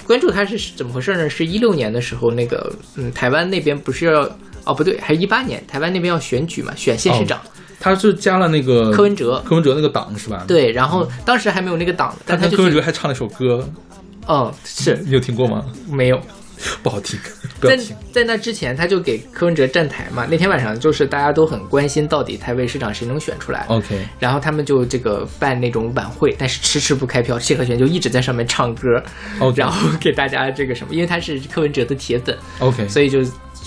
关注他是怎么回事呢？是一六年的时候，那个嗯台湾那边不是要哦不对，还是一八年台湾那边要选举嘛，选县市长。他是加了那个柯文哲柯文哲那个党是吧？，对，然后当时还没有那个党，他跟柯文但他就是哲还唱了一首歌，嗯，是你有听过吗？没有。不好听，不要在听。在那之前，他就给柯文哲站台嘛。那天晚上就是大家都很关心，到底台北市长谁能选出来。OK，然后他们就这个办那种晚会，但是迟迟不开票，谢和弦就一直在上面唱歌然后给大家这个什么，因为他是柯文哲的铁粉，OK，所以就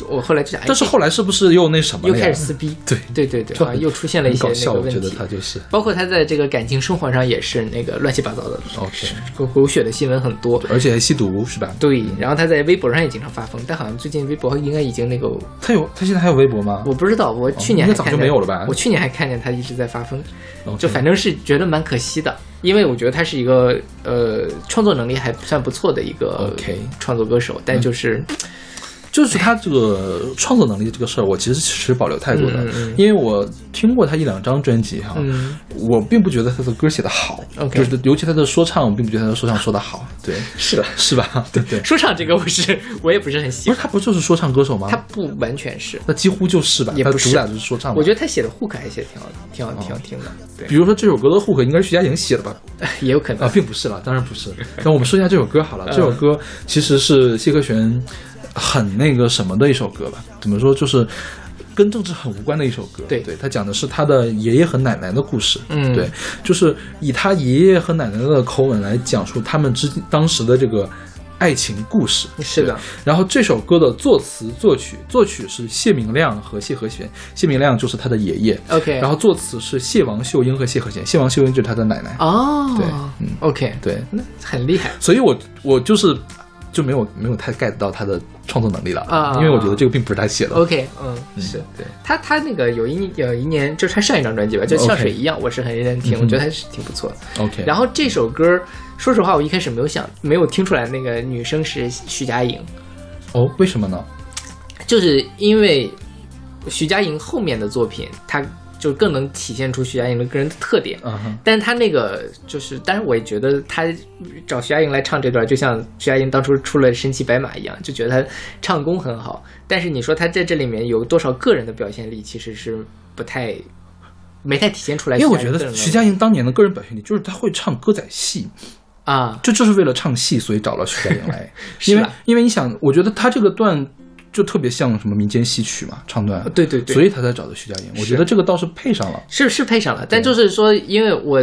我后来就想，哎但是后来是不是又那什么又开始撕逼，对。对对对，又出现了一些那很搞笑，我觉得个问题。他就是。包括他在这个感情生活上也是那个乱七八糟的 OK，狗狗血的新闻很多。而且还吸毒是吧？对，然后他在微博上也经常发疯，但好像最近微博应该已经那个他有他现在还有微博吗？我不知道，我去年应该早就没有了吧？我去年还看见他一直在发疯，就反正是觉得蛮可惜的，因为我觉得他是一个呃创作能力还算不错的一个 OK 创作歌手，但就是就是他这个创作能力这个事儿，我其实持保留态度的，因为我听过他一两张专辑哈，嗯。我并不觉得他的歌写的好。就是尤其他的说唱，我并不觉得他的说唱说的好，对，是。的。是吧？对对，说唱这个我是我也不是很喜欢，不是他不就是说唱歌手吗？他不完全是，那几乎就是吧，也不是。他主打就是说唱。我觉得他写的 hook 还写得挺好，挺好，挺好听的，对。比，如说这首歌的 hook 应该是徐佳莹写的吧？也有可能。啊，并不是了，当然不是。那我们说一下这首歌好了，嗯。这首歌其实是谢和弦很那个什么的一首歌吧？怎么说，就是跟政治很无关的一首歌。对。对，他讲的是他的爷爷和奶奶的故事。嗯。对，就是以他爷爷和奶奶的口吻来讲述他们之当时的这个。爱情故事。是的。然后这首歌的作词、作曲，作曲是谢明亮和谢和弦，谢明亮就是他的爷爷，OK，然后作词是谢王秀英和谢和弦，谢王秀英就是他的奶奶。哦，对嗯，OK，对，那很厉害，所以我我就是就没有没有太 get 到他的创作能力了啊因为我觉得这个并不是他写的。OK，嗯，嗯是对，他他那个有一有一年，就是他上一张专辑吧，就像水一样，我是很认真听，我觉得还是挺不错的。OK，然后这首歌，说实话，我一开始没有想，没有听出来那个女生是徐佳莹，哦，为什么呢？就是因为徐佳莹后面的作品，她就更能体现出徐佳莹的个人的特点。嗯哼，但她那个就是，但是我也觉得她找徐佳莹来唱这段，就像徐佳莹当初出了《神骑白马》一样，就觉得她唱功很好。但是你说她在这里面有多少个人的表现力，其实是不太没太体现出来。因为我觉得徐佳莹当年的个人表现力就是她会唱歌仔戏，啊，就就是为了唱戏，所以找了徐佳莹来。因为因为你想，我觉得她这个段就特别像什么民间戏曲嘛，唱段。对对对，所以他才找的徐佳莹，我觉得这个倒是配上了。是是配上了，但就是说，因为我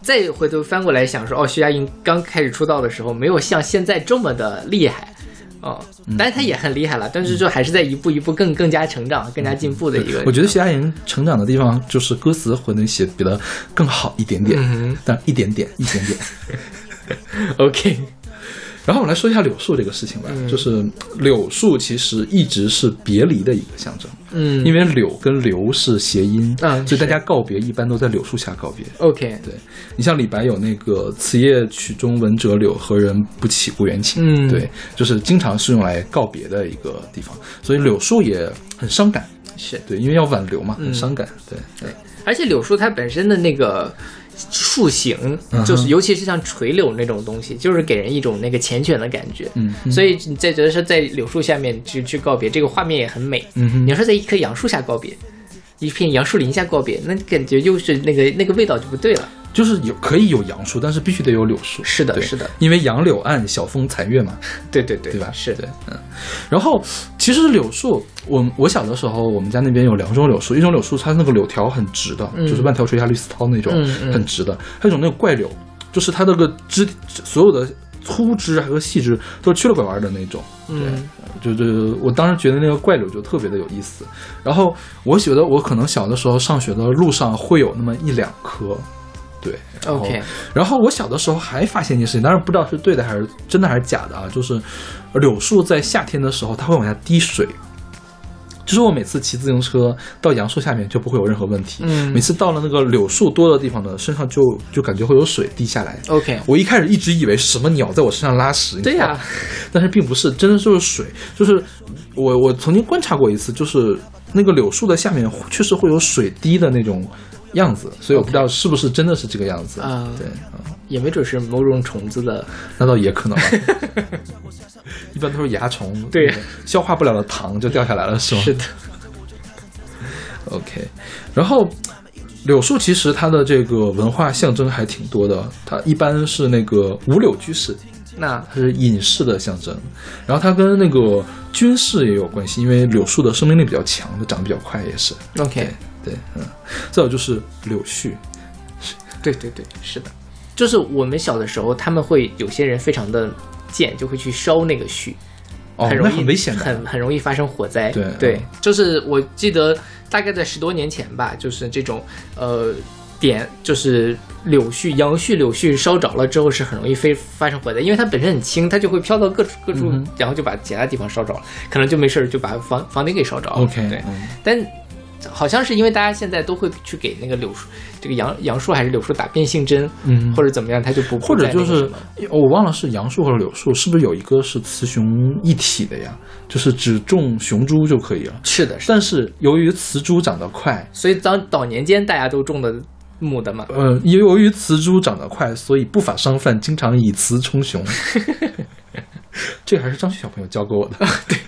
再回头翻过来想说，哦，徐佳莹刚开始出道的时候，没有像现在这么的厉害。哦，嗯当然她也很厉害了，但是就还是在一步一步更更加成长、更加进步的一个。我觉得徐佳莹成长的地方就是歌词会能写比得更好一点点，嗯但一点点，一点点。OK，然后我们来说一下柳树这个事情吧，嗯。就是柳树其实一直是别离的一个象征，嗯，因为柳跟流是谐音，嗯所以大家告别一般都在柳树下告别。OK，对你像李白有那个“此夜曲中闻折柳，何人不起故园情”，嗯。对，就是经常是用来告别的一个地方，所以柳树也很伤感，是，对，因为要挽留嘛，嗯很伤感，对对。而且柳树它本身的那个树形，就是尤其是像垂柳那种东西，就是给人一种那个缱绻的感觉。所以你在觉得是在柳树下面去去告别，这个画面也很美。嗯你要说在一棵杨树下告别，一片杨树林下告别，那感觉又是那个那个味道就不对了。就是有可以有杨树，但是必须得有柳树。是的是的因为杨柳岸，晓风残月嘛，对对对，对吧？是的，嗯。然后其实柳树，我我小的时候，我们家那边有两种柳树，一种柳树它那个柳条很直的，嗯就是万条垂下绿丝绦那种，很直的；还有一种那个怪柳，就是它那个枝所有的粗枝和细枝都是曲了拐弯的那种。嗯就就我当时觉得那个怪柳就特别的有意思。然后我觉得我可能小的时候上学的路上会有那么一两棵，对。然后，OK，然后我小的时候还发现一件事情，当然不知道是对的还是真的还是假的啊，就是柳树在夏天的时候它会往下滴水。就是我每次骑自行车到杨树下面就不会有任何问题，嗯每次到了那个柳树多的地方呢，身上就就感觉会有水滴下来。OK，我一开始一直以为什么鸟在我身上拉屎，对呀、但是并不是，真的就是水，就是我我曾经观察过一次，就是那个柳树的下面确实会有水滴的那种样子，所以我不知道是不是真的是这个样子。啊对，啊也没准是某种虫子的。那倒也可能。一般都是蚜虫，对消化不了的糖就掉下来了，是吗？是的，OK，然后柳树其实它的这个文化象征还挺多的，它一般是那个五柳居士，那它是隐士的象征，然后它跟那个军事也有关系，因为柳树的生命力比较强，它长得比较快，也是。OK，对，嗯，再有就是柳絮，对对对，是的，就是我们小的时候，他们会有些人非常的贱，就会去烧那个絮，哦，那很容易很危险的。很很容易发生火灾。对对嗯，就是我记得大概在十多年前吧，就是这种呃点，就是柳絮、杨絮、柳絮烧着了之后是很容易飞发生火灾，因为它本身很轻，它就会飘到各处各处，嗯然后就把其他地方烧着了，可能就没事儿就把房房顶给烧着了。OK，对，嗯但好像是因为大家现在都会去给那个柳树，这个杨杨树还是柳树打变性针，嗯或者怎么样，它就不或者就是我忘了是杨树或者柳树，是不是有一个是雌雄一体的呀？就是只种雄株就可以了。是的，是的。但是由于雌株长得快，所以当早年间大家都种的母的嘛，呃，由于雌株长得快，所以不法商贩经常以雌充雄。这个还是张旭小朋友教给我的。对，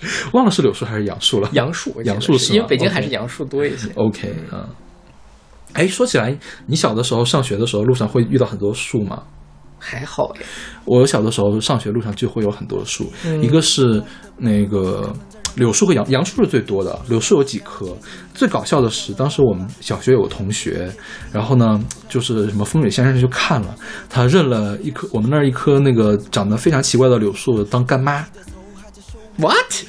忘了是柳树还是杨树了。杨树，杨树是因为北京还是杨树多一些。OK 啊。哎，说起来，你小的时候上学的时候，路上会遇到很多树吗？还好哎，我小的时候上学路上就会有很多树，嗯一个是那个柳树和杨杨树是最多的，柳树有几棵。最搞笑的是，当时我们小学有个同学，然后呢，就是什么风水先生就看了，他认了一棵我们那儿一棵那个长得非常奇怪的柳树当干妈，What？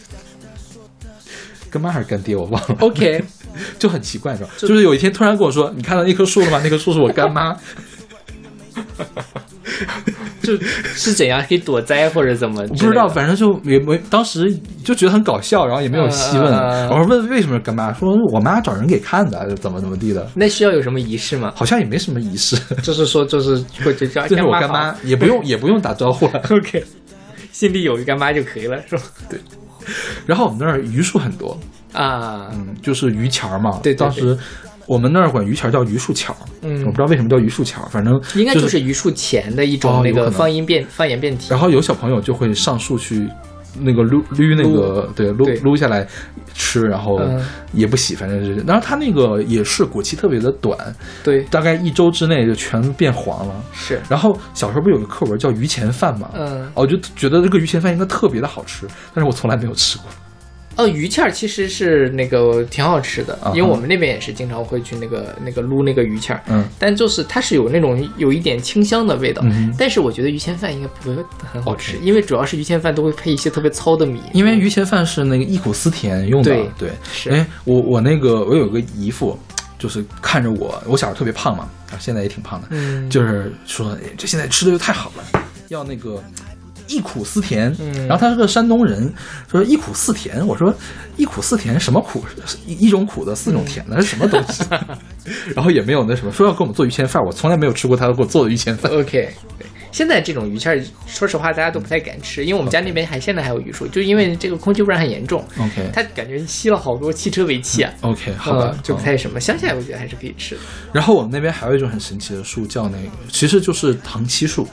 干妈还是干爹我忘了 OK，就很奇怪，你知道，就是有一天突然跟我说，你看到那棵树了吗？那棵树是我干妈。就是怎样可以躲灾或者怎么不知道，反正就也没，当时就觉得很搞笑，然后也没有细问。我说问为什么是干妈，说我妈找人给看的，怎么怎么地的，那需要有什么仪式吗？好像也没什么仪式。就是说，就是或者叫 这是我干妈，也不用也不用打招呼了。OK，心里有一个干妈就可以了，是吧？对然后我们那儿榆树很多，啊，嗯，就是榆钱儿嘛。对对对当时我们那儿管榆钱儿叫榆树钱儿，嗯我不知道为什么叫榆树钱儿，反正应该就就是榆树钱的一种那个方言变方言变体。然后有小朋友就会上树去那个撸撸那个对撸撸下来吃，然后嗯也不洗，反正是。然后它那个也是果期特别的短，对，大概一周之内就全变黄了。是，然后小时候不有个课文叫榆钱饭嘛？嗯，我就觉得这个榆钱饭应该特别的好吃，但是我从来没有吃过。哦，鱼签儿其实是那个挺好吃的，因为我们那边也是经常会去那个那个撸那个鱼签儿，嗯。但就是它是有那种有一点清香的味道，嗯但是我觉得鱼签饭应该不会很好吃，因为主要是鱼签饭都会配一些特别糙的米，因为鱼签饭是那个忆苦思甜用的，对对。是。哎，我我那个我有个姨父，就是看着我，我小时候特别胖嘛，啊，现在也挺胖的，嗯。就是说哎这现在吃的又太好了，要那个忆苦思甜。嗯然后他是个山东人，说忆苦思甜。我说忆苦思甜什么苦？一一种苦的，四种甜的，是什么东西？然后也没有那什么，说要给我们做鱼签饭，我从来没有吃过他给我做的鱼签饭。OK，对，现在这种鱼签儿，说实话大家都不太敢吃，因为我们家那边还现在还有榆树，就因为这个空气污染很严重，OK 它感觉吸了好多汽车尾气啊。OK，好吧，嗯就不嗯太什么。乡下我觉得还是可以吃的。然后我们那边还有一种很神奇的树，叫那个，其实就是糖漆树，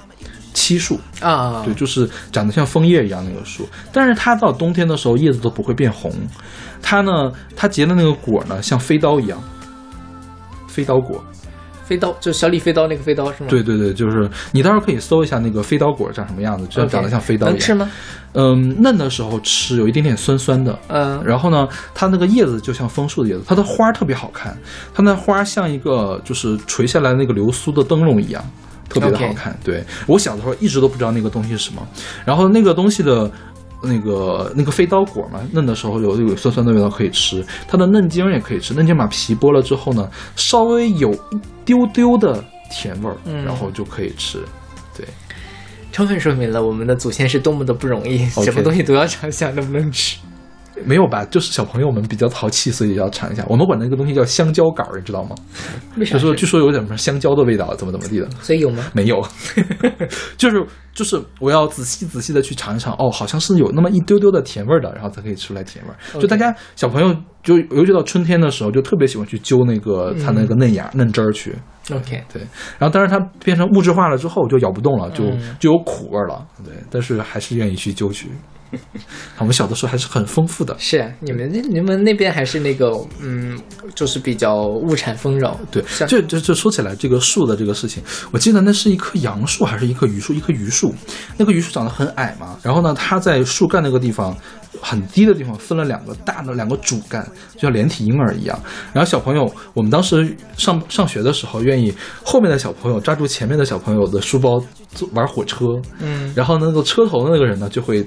漆树，啊，对，就是长得像枫叶一样那个树，但是它到冬天的时候叶子都不会变红，它呢，它结的那个果呢，像飞刀一样，飞刀果。飞刀就小李飞刀那个飞刀是吗？对对对，就是你到时候可以搜一下那个飞刀果长什么样子，就 OK，长得像飞刀一样。能吃吗？嗯，嫩的时候吃有一点点酸酸的。嗯，然后呢，它那个叶子就像枫树的叶子，它的花儿特别好看，它那花儿像一个就是垂下来那个流苏的灯笼一样，特别的好看。对我小的时候一直都不知道那个东西是什么，然后那个东西的。那个那个飞刀果嘛，嫩的时候有有酸酸的味道可以吃，它的嫩茎也可以吃。嫩茎把皮剥了之后呢，稍微有一丢丢的甜味儿，嗯然后就可以吃。对，充分说明了我们的祖先是多么的不容易，什么东西都要尝一下能不能吃。没有吧？就是小朋友们比较淘气，所以要尝一下。我们管那个东西叫香蕉杆儿，你知道吗？为啥就是说据说有点什么香蕉的味道，怎么怎么地的。所以有吗？没有，就是就是我要仔细仔细的去尝一尝，哦，好像是有那么一丢丢的甜味儿的，然后才可以出来甜味儿。就大家小朋友就尤其到春天的时候，就特别喜欢去揪那个它那个嫩芽、嫩汁儿去。OK，对，然后但是它变成物质化了之后就咬不动了，就、嗯就有苦味儿了。对，但是还是愿意去揪去。我们小的时候还是很丰富的。是啊，你们那你们那边还是那个嗯，就是比较物产丰饶。对，像这这这说起来这个树的这个事情，我记得那是一棵杨树还是一棵榆树？一棵榆树，那棵榆树长得很矮嘛，然后呢，它在树干那个地方很低的地方分了两个大的两个主干，就像连体婴儿一样。然后小朋友，我们当时上上学的时候，愿意后面的小朋友抓住前面的小朋友的书包坐玩火车，嗯然后那个车头的那个人呢，就会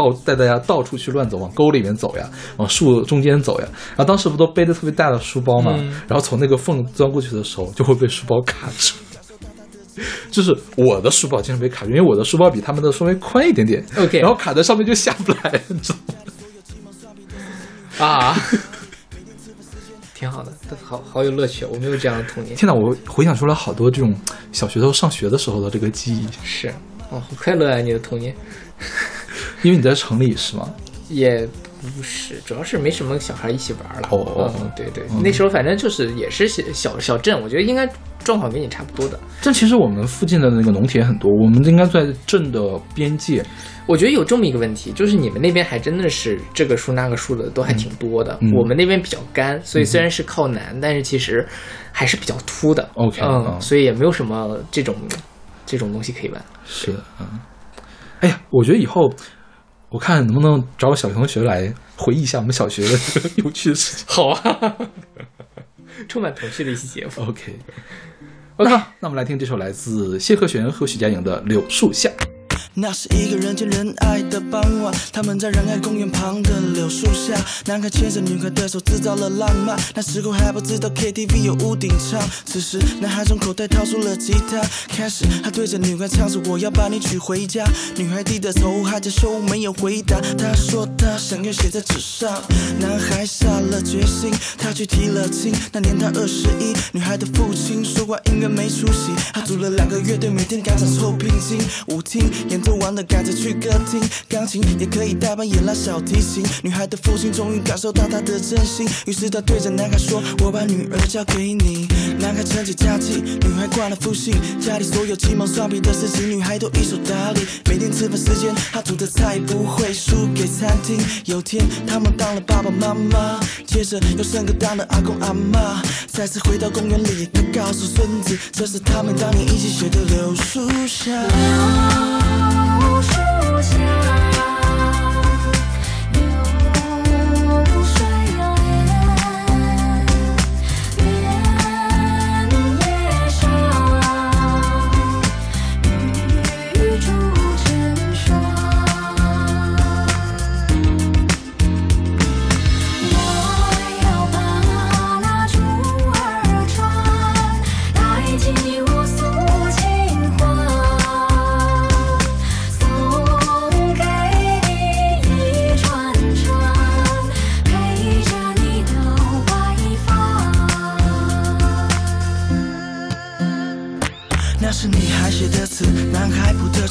到带大家到处去乱走，往沟里面走呀，往树中间走呀。然后当时不都背着特别大的书包嘛，嗯然后从那个缝钻过去的时候，就会被书包卡住。就是我的书包经常被卡住，因为我的书包比他们的稍微宽一点点 OK 然后卡在上面就下不来，你知道吗？啊，挺好的，好好有乐趣。我没有这样的童年，天哪，我回想出来好多这种小学头上学的时候的这个记忆，是哦，好快乐啊！你的童年因为你在城里是吗？也不是，主要是没什么小孩一起玩了。哦哦嗯，对对，嗯那时候反正就是也是小小小镇，我觉得应该状况跟你差不多的。但其实我们附近的那个农田很多，我们应该在镇的边界。我觉得有这么一个问题，就是你们那边还真的是这个树那个树的都还挺多的。嗯我们那边比较干，所以虽然是靠南，但是其实还是比较秃的。OK，嗯，嗯所以也没有什么这种这种东西可以玩。是的，嗯。哎呀，我觉得以后我看能不能找我小学同学来回忆一下我们小学的这 个有趣的事情。好啊，充满童趣的一期节目。OK，OK，、OK，那我们来听这首来自谢和弦和许佳莹的《柳树下》。那是一个人见人爱的傍晚，他们在仁爱公园旁的柳树下，男孩牵着女孩的手，制造了浪漫。那时候还不知道 KTV 有屋顶唱，此时男孩从口袋掏出了吉他，开始他对着女孩唱着我要把你娶回家。女孩低着头还在说没有回答，他说他想要写在纸上。男孩下了决心，他去提了亲。那年他二十一，女孩的父亲说话音乐没出息，他组了两个乐队，每天赶场凑聘金。舞厅演奏完的，赶着去歌厅，钢琴也可以代班演拉小提琴。女孩的父亲终于感受到她的真心，于是他对着男孩说：“我把女儿交给你。”男孩撑起假期，女孩惯了复兴，家里所有鸡毛蒜皮的事情，女孩都一手打理。每天吃饭时间，她煮的菜不会输给餐厅。有天他们当了爸爸妈妈，接着又生个当了阿公阿妈。再次回到公园里，他告诉孙子，这是他们当年一起写的柳树下。柳树下，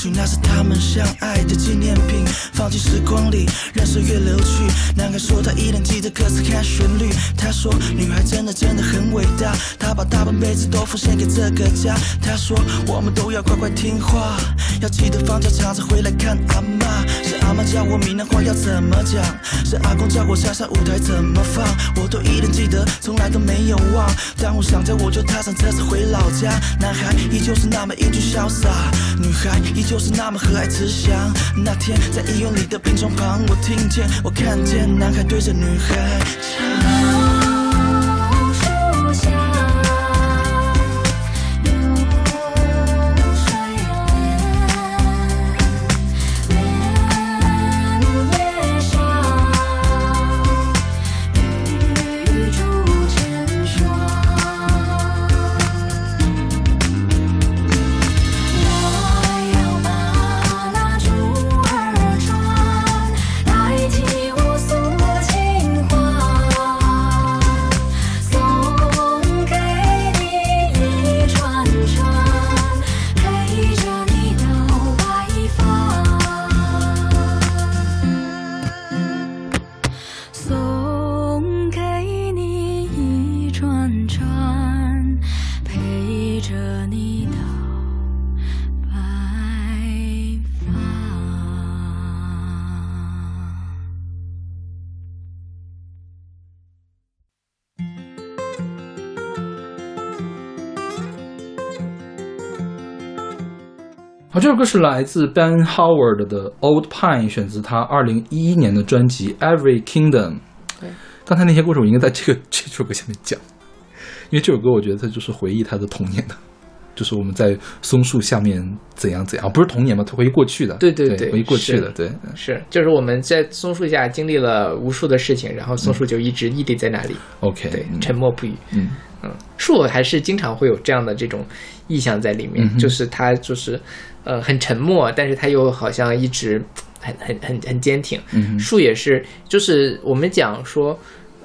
那是他们相爱的纪念品。放进时光里，任岁月流去。男孩说他依然记得歌词和旋律。他说女孩真的真的很伟大，他把大半辈子都奉献给这个家。他说我们都要乖乖听话，要记得放假常常回来看阿妈。是阿妈教我闽南话要怎么讲，是阿公教我下山舞台怎么放，我都依然记得，从来都没有忘。当我想着，我就踏上车子回老家。男孩依旧是那么英俊潇洒，女孩依旧是那么和蔼慈祥。那天在医院里的病床旁，我听见，我看见男孩对着女孩唱。首歌是来自 Ben Howard 的《Old Pine》，选自他二零一一年的专辑《Every Kingdom》。刚才那些故事我应该在这个 这首歌下面讲，因为这首歌我觉得它就是回忆他的童年的，就是我们在松树下面怎样怎样，不是童年嘛，他回忆过去的，对对对对回忆过去的，对，是，就是我们在松树下经历了无数的事情，然后松树就一直屹立在那里，OK，沉默不语。嗯。嗯，树还是经常会有这样的这种意象在里面，嗯就是它就是呃很沉默，但是他又好像一直很很很很坚挺。嗯树也是，就是我们讲说，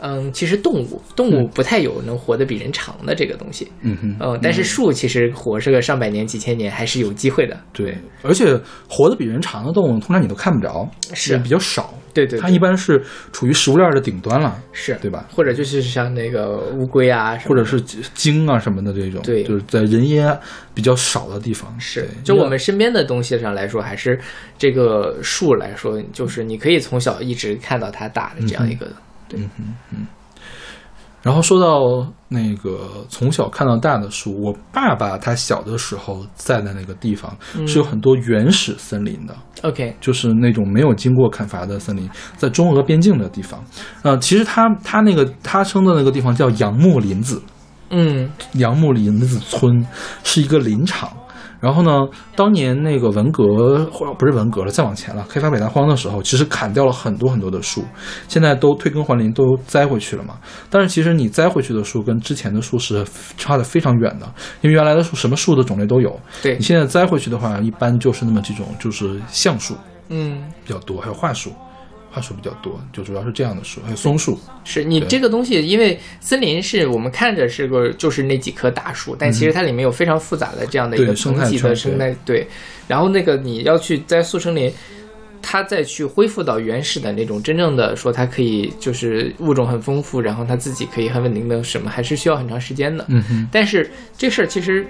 嗯，其实动物动物不太有能活得比人长的这个东西。嗯哼，嗯，但是树其实活是个上百年、几千年，还是有机会的。对，而且活得比人长的动物，通常你都看不着，是比较少。对对对它一般是处于食物链的顶端了，是对吧？或者就是像那个乌龟啊或者是鲸啊什么的这种，对就是在人烟比较少的地方。是，就我们身边的东西上来说，还是这个树来说，就是你可以从小一直看到它大的这样一个，对，然后说到那个从小看到大的树，我爸爸他小的时候在的那个地方嗯。是有很多原始森林的，OK，就是那种没有经过砍伐的森林，在中俄边境的地方。呃，其实他他那个他称的那个地方叫杨木林子，嗯。杨木林子村是一个林场。然后呢，当年那个文革或者不是文革了，再往前了，开发北大荒的时候，其实砍掉了很多很多的树，现在都退耕还林，都栽回去了嘛。但是其实你栽回去的树跟之前的树是差的非常远的，因为原来的树什么树的种类都有，对。你，现在栽回去的话，一般就是那么几种，就是橡树嗯，比较多，还有桦树，桦树比较多，就主要是这样的树，还有松树。是你这个东西，因为森林是我们看着是个就是那几棵大树，但其实它里面有非常复杂的这样的一个对生态层级的圈生态，对，然后那个你要去栽速生林。它再去恢复到原始的那种真正的说，它可以就是物种很丰富，然后它自己可以很稳定的什么，还是需要很长时间的。嗯哼，但是这事儿其实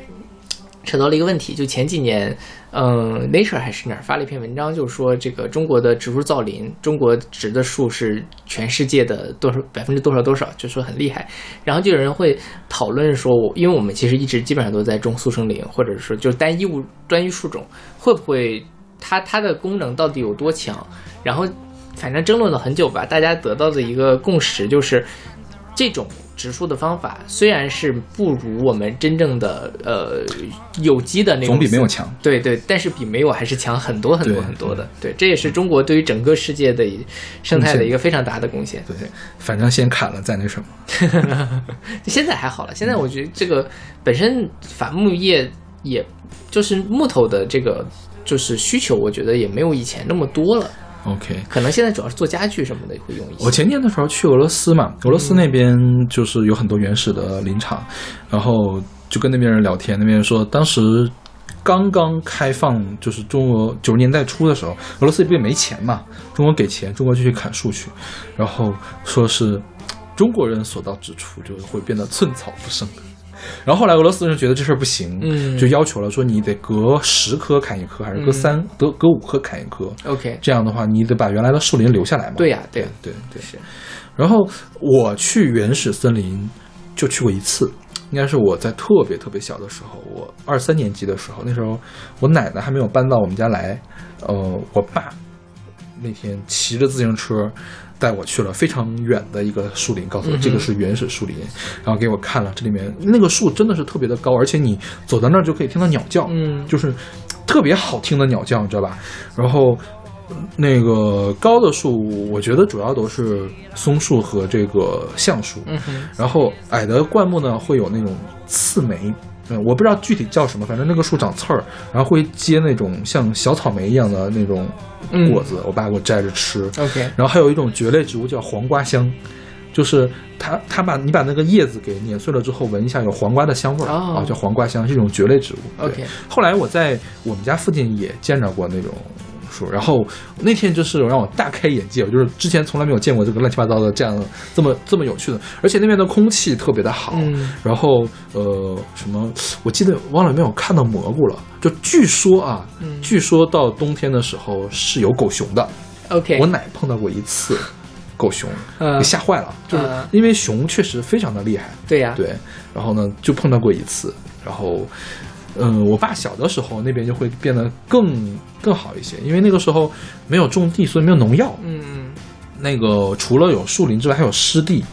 扯到了一个问题，就前几年，嗯，Nature 还是哪儿发了一篇文章，就是说这个中国的植树造林，中国植的树是全世界的多少百分之多少多少，就说很厉害。然后就有人会讨论说，我因为我们其实一直基本上都在种速生林，或者说就单一物单一树种，会不会它它的功能到底有多强？然后反正争论了很久吧，大家得到的一个共识就是，这种植树的方法虽然是不如我们真正的呃有机的那种，总比没有强。对对，但是比没有还是强很多很多很多的。对，这也是中国对于整个世界的生态的一个非常大的贡献。对，反正先砍了再那什么。现在还好了，现在我觉得这个本身伐木业也就是木头的这个就是需求，我觉得也没有以前那么多了。OK，可能现在主要是做家具什么的会用一些。我前年的时候去俄罗斯嘛，俄罗斯那边就是有很多原始的林场，然后就跟那边人聊天，那边人说当时刚刚开放，就是中俄九十年代初的时候，俄罗斯不也没钱嘛，中国给钱，中国就去砍树去，然后说是中国人所到之处就会变得寸草不生。然后后来俄罗斯人觉得这事儿不行，嗯就要求了说你得隔十棵砍一棵，还是隔三、隔隔五棵砍一棵。OK，这样的话，你得把原来的树林留下来嘛。对呀对呀对对。是然后我去原始森林就去过一次，应该是我在特别特别小的时候，我二三年级的时候，那时候我奶奶还没有搬到我们家来，呃，我爸那天骑着自行车带我去了非常远的一个树林，告诉我这个是原始树林，然后给我看了这里面那个树真的是特别的高，而且你走到那儿就可以听到鸟叫，嗯就是特别好听的鸟叫，你知道吧？然后那个高的树，我觉得主要都是松树和这个橡树，然后矮的灌木呢会有那种刺梅。嗯，我不知道具体叫什么，反正那个树长刺儿，然后会结那种像小草莓一样的那种嗯果子，我爸给我摘着吃。OK 然后还有一种蕨类植物叫黄瓜香，就是它它把你把那个叶子给碾碎了之后，闻一下有黄瓜的香味儿、哦啊，叫黄瓜香，是一种蕨类植物。OK 后来我在我们家附近也见着过那种树，然后那天就是让我大开眼界，我就是之前从来没有见过这个乱七八糟的这样这么这么有趣的，而且那边的空气特别的好，嗯。然后呃什么，我记得忘了有没有看到蘑菇了，就据说啊，嗯据说到冬天的时候是有狗熊的，OK，我奶碰到过一次狗熊，嗯给吓坏了，就是嗯因为熊确实非常的厉害，对呀，对，然后呢就碰到过一次，然后嗯、我爸小的时候那边就会变得更更好一些，因为那个时候没有种地，所以没有农药。嗯嗯，那个除了有树林之外，还有湿地，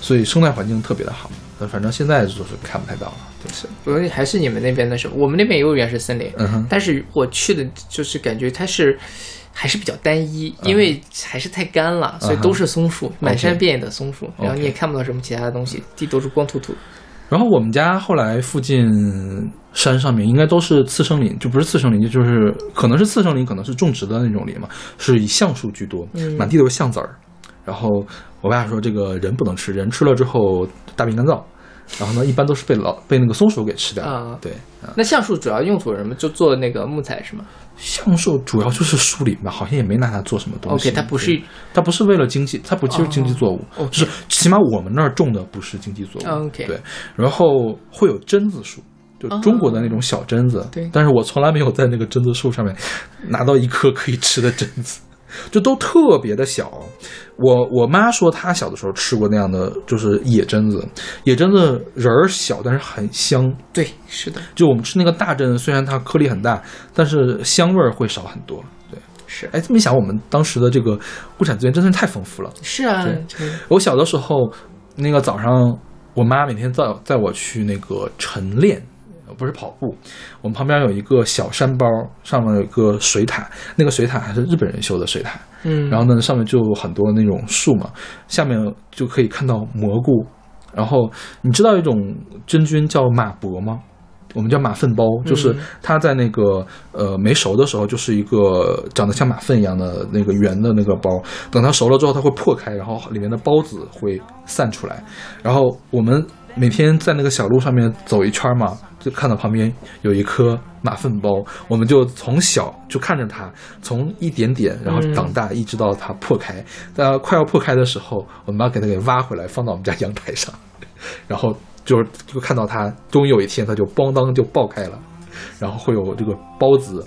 所以生态环境特别的好。呃反正现在就是看不太到了，就是不过还是你们那边的时候，我们那边也有原始森林，嗯哼，但是我去的就是感觉它是还是比较单一，因为还是太干了，所以都是松树，满山遍野的松树，然后你也看不到什么其他的东西，地都是光秃秃。然后我们家后来附近山上面应该都是次生林，就不是次生林，就是可能是次生林，可能是种植的那种林嘛，是以橡树居多，嗯满地都是橡子儿。然后我爸说这个人不能吃，人吃了之后大便干燥。然后呢，一般都是被老被那个松鼠给吃掉。啊对啊，那橡树主要用途什么？就做那个木材是吗橡树主要就是树林吧，好像也没拿它做什么东西。？OK，它不是它不是为了经济，它不就是经济作物，哦就是起码我们那儿种的不是经济作物。哦，OK 对，然后会有榛子树，就中国的那种小榛子。对但是我从来没有在那个榛子树上面拿到一颗可以吃的榛子，就都特别的小。我我妈说她小的时候吃过那样的，就是野榛子，野榛子仁儿小，但是很香。对，是的，就我们吃那个大榛，虽然它颗粒很大，但是香味儿会少很多。对，是哎，这么一想，我们当时的这个物产资源真的是太丰富了。是啊对，我小的时候，那个早上，我妈每天载载我去那个晨练，呃不是跑步。我们旁边有一个小山包，上面有一个水塔，那个水塔还是日本人修的水塔。嗯，然后呢，上面就有很多那种树嘛，下面就可以看到蘑菇。然后你知道一种真菌叫马勃吗？我们叫马粪包，就是它在那个呃没熟的时候，就是一个长得像马粪一样的那个圆的那个包。等它熟了之后，它会破开，然后里面的孢子会散出来。然后我们每天在那个小路上面走一圈嘛，就看到旁边有一颗马粪包，我们就从小就看着它从一点点，然后长大，一直到它破开。在快要破开的时候，我们把它给它给挖回来，放到我们家阳台上，然后就是就看到它，终于有一天它就咣当就爆开了，然后会有这个孢子。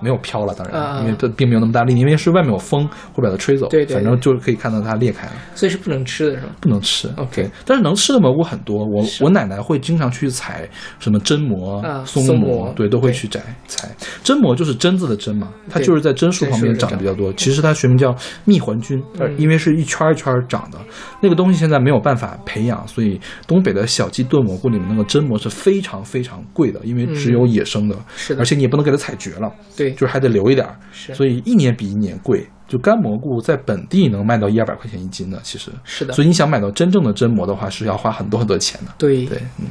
没有飘了，当然，啊因为它并没有那么大力，因为是外面有风会把它吹走。对对反正就是可以看到它裂开了。所以是不能吃的是吧？不能吃。OK 但是能吃的蘑菇很多。我我奶奶会经常去采什么榛蘑、啊松松蘑对，都会去摘采。榛蘑就是榛子的榛嘛，它就是在榛树旁边长得比较多。其实它学名叫蜜环菌，因为是一圈儿一圈儿长的。那个东西现在没有办法培养，所以东北的小鸡炖蘑菇里面那个榛蘑是非常非常贵的，因为只有野生的，嗯是的而且你也不能给它采绝了，对，就是还得留一点儿。是所以一年比一年贵。就干蘑菇在本地能卖到一二百块钱一斤的，其实是的所以你想买到真正的榛蘑的话，是要花很多很多钱的。对对，嗯。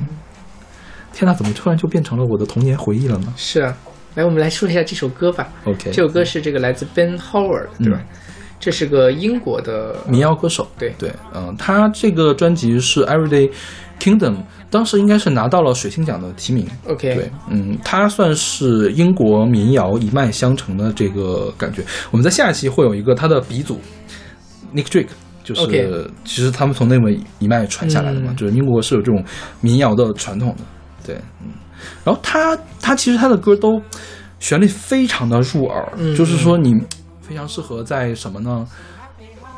天哪，怎么突然就变成了我的童年回忆了呢是啊。来，我们来说一下这首歌吧。？OK，这首歌是这个来自 Ben Howard，对吧？这是个英国的民谣歌手，对对，嗯，他这个专辑是 Everyday Kingdom，当时应该是拿到了水星奖的提名。OK，对，嗯，他算是英国民谣一脉相承的这个感觉。我们在下一期会有一个他的鼻祖 Nick Drake，就是其实他们从那么一脉传下来的嘛，嗯就是英国是有这种民谣的传统的。对，嗯，然后他他其实他的歌都旋律非常的入耳，嗯就是说你非常适合在什么呢？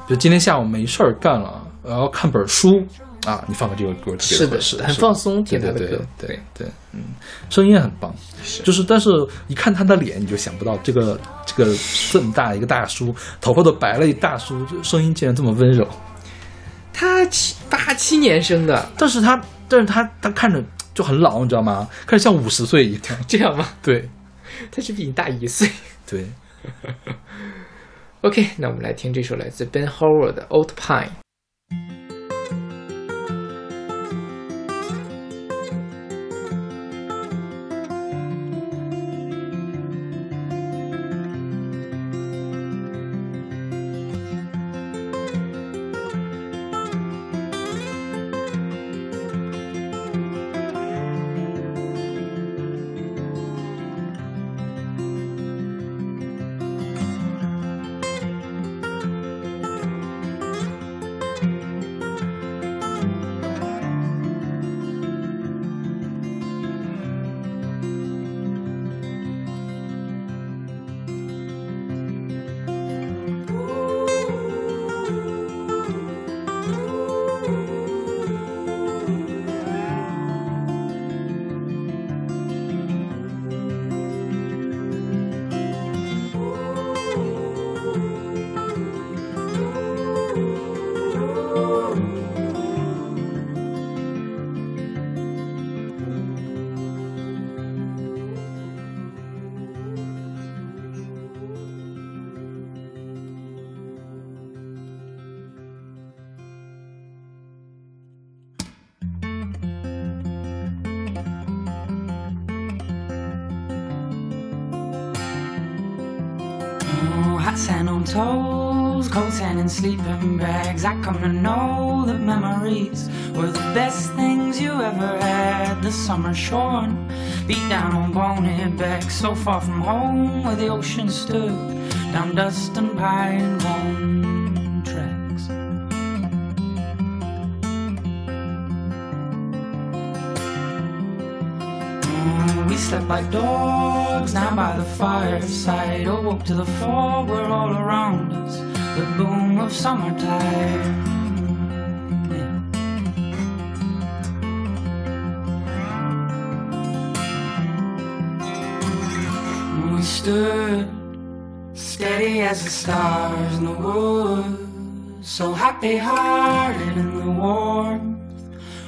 就今天下午没事儿干了，然后看本书啊，你放个这个歌特别是的，合适是的，很放松听他的歌对对对。对对，嗯，声音也很棒，就是但是一看他的脸，你就想不到这个这个这么大一个大叔，头发都白了一大叔，就声音竟然这么温柔。他七八七年生的，但是他但是他他看着就很老，你知道吗？看着像五十岁一样。这样吗？对他是比你大一岁。对，OK，那我们来听这首来自 Ben Howard 的《Old Pine》。Far from home where the ocean stood, down dust and pine bone tracks. Mm, We slept like dogs down by the fireside. Awoke to the fog were all around us. The boom of summertime. As the stars in the woods, so happy hearted in the warmth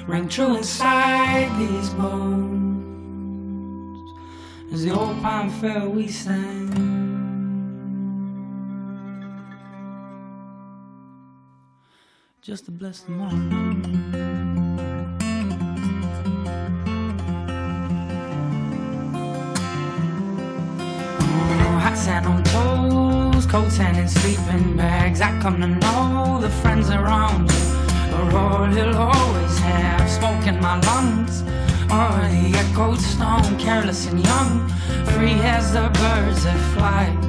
rang true inside these bones. As the old pine fell, we sang. Just to bless the morning. Hot sand on toes, cold and in sleeping bags. I come to know the friends around you are all he'll always have. Smoke in my lungs, or the echoed stone, careless and young, free as the birds that fly.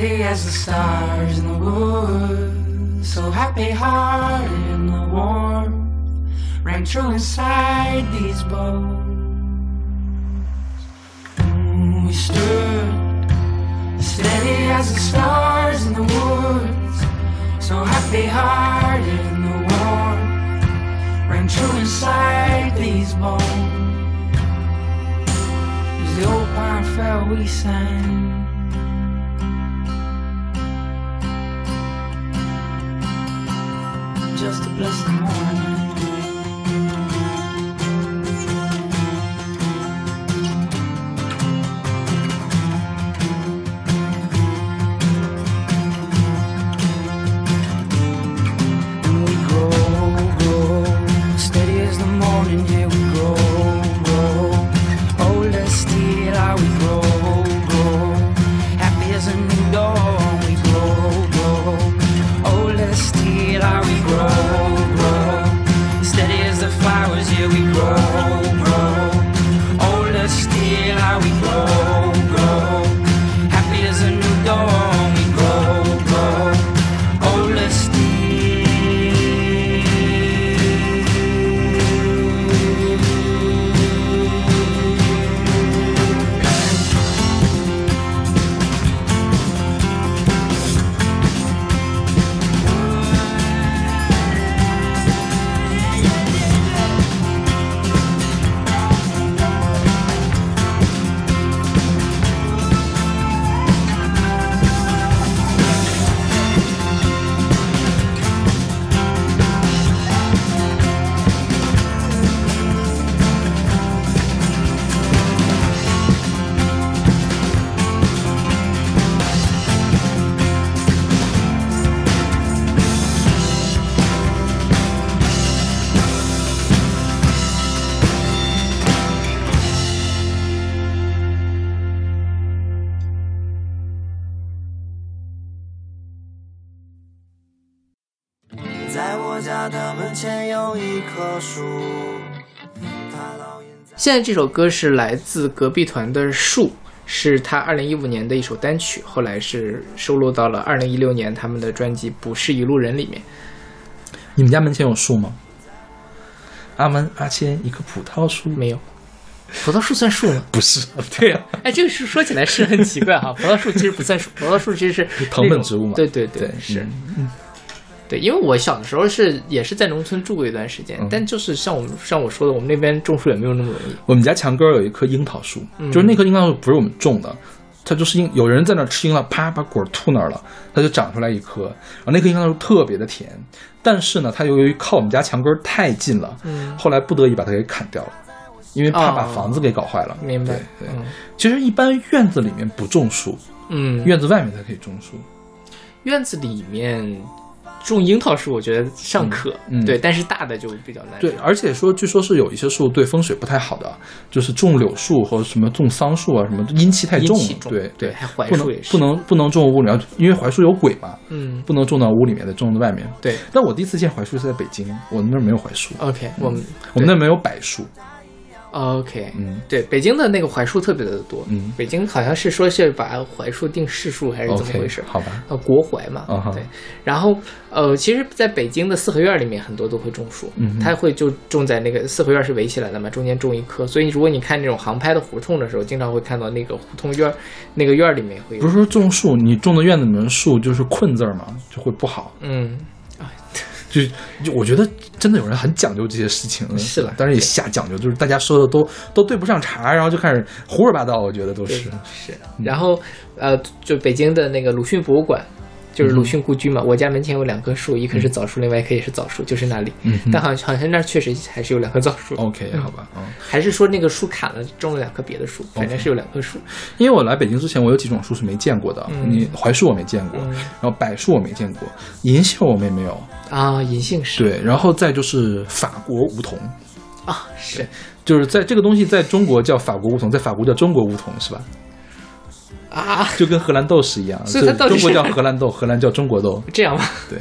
Steady as the stars in the woods, so happy hearted in the warmth rang true inside these bones. Mm, We stood steady as the stars in the woods, so happy hearted in the warmth rang true inside these bones. As the old pine fell, we sang. just to bless the morning. 现在这首歌是来自隔壁团的《树》，是他二零一五年的一首单曲，后来是收录到了二零一六年他们的专辑《不是一路人》里面。你们家门前有树吗？阿门阿谦一棵葡萄树没有，葡萄树算树吗？不是，对呀、哎，这个是说起来是很奇怪哈。葡萄树其实不算树，葡萄树其实是 藤本植物嘛对对对，对是。嗯对，因为我小的时候是也是在农村住过一段时间，嗯但就是像我们像我说的，我们那边种树也没有那么容易。我们家墙根儿有一棵樱桃树，嗯就是那棵樱桃树不是我们种的，它就是樱有人在那儿吃樱桃，啪把果儿吐那儿了，它就长出来一棵，然后那棵樱桃树特别的甜，但是呢，它由于靠我们家墙根儿太近了，嗯，后来不得已把它给砍掉了，因为怕把哦房子给搞坏了。明白。对对，嗯其实一般院子里面不种树，嗯，院子外面才可以种树。院子里面种樱桃树，我觉得尚可，嗯嗯。对，但是大的就比较难。对，而且说，据说是有一些树对风水不太好的，就是种柳树和什么种桑树啊，什么阴气太重，重对对。还槐不能树也是。不能不能种屋里，因为槐树有鬼嘛，嗯，不能种到屋里面的，种到外面。对。但我第一次见槐树是在北京，我们那儿没有槐树，，OK，我们我们那儿没有柏树。OK，嗯对，北京的那个槐树特别的多，嗯北京好像是说是把槐树定市树还是怎么回事？好吧，呃，国槐嘛对。然后呃，其实在北京的四合院里面，很多都会种树，嗯哼它会就种在那个四合院是围起来的嘛，中间种一棵。所以如果你看那种航拍的胡同的时候，经常会看到那个胡同院儿那个院儿里面会有不是说种树，你种的院子里面的树就是困字儿嘛，就会不好。嗯，就就我觉得真的有人很讲究这些事情，是了但是也瞎讲究，就是大家说的都都对不上茬，然后就开始胡说八道，我觉得都是。是。然后呃，就北京的那个鲁迅博物馆。就是鲁迅故居嘛，我家门前有两棵树，一棵是枣树，另外一棵也是枣树，就是那里。嗯但好像好像那儿确实还是有两棵枣树。OK，好吧，嗯，还是说那个树砍了，种了两棵别的树，反正是有两棵树。因为我来北京之前，我有几种树是没见过的，嗯。你槐树我没见过，嗯。然后柏树我没见过，银杏我们也没有，啊，银杏是。对，然后再就是法国梧桐，啊，是。就是在这个东西在中国叫法国梧桐，在法国叫中国梧桐是吧？啊，就跟荷兰豆是一样，所以它到底就中国是叫荷兰豆，荷兰叫中国豆。这样吗？对，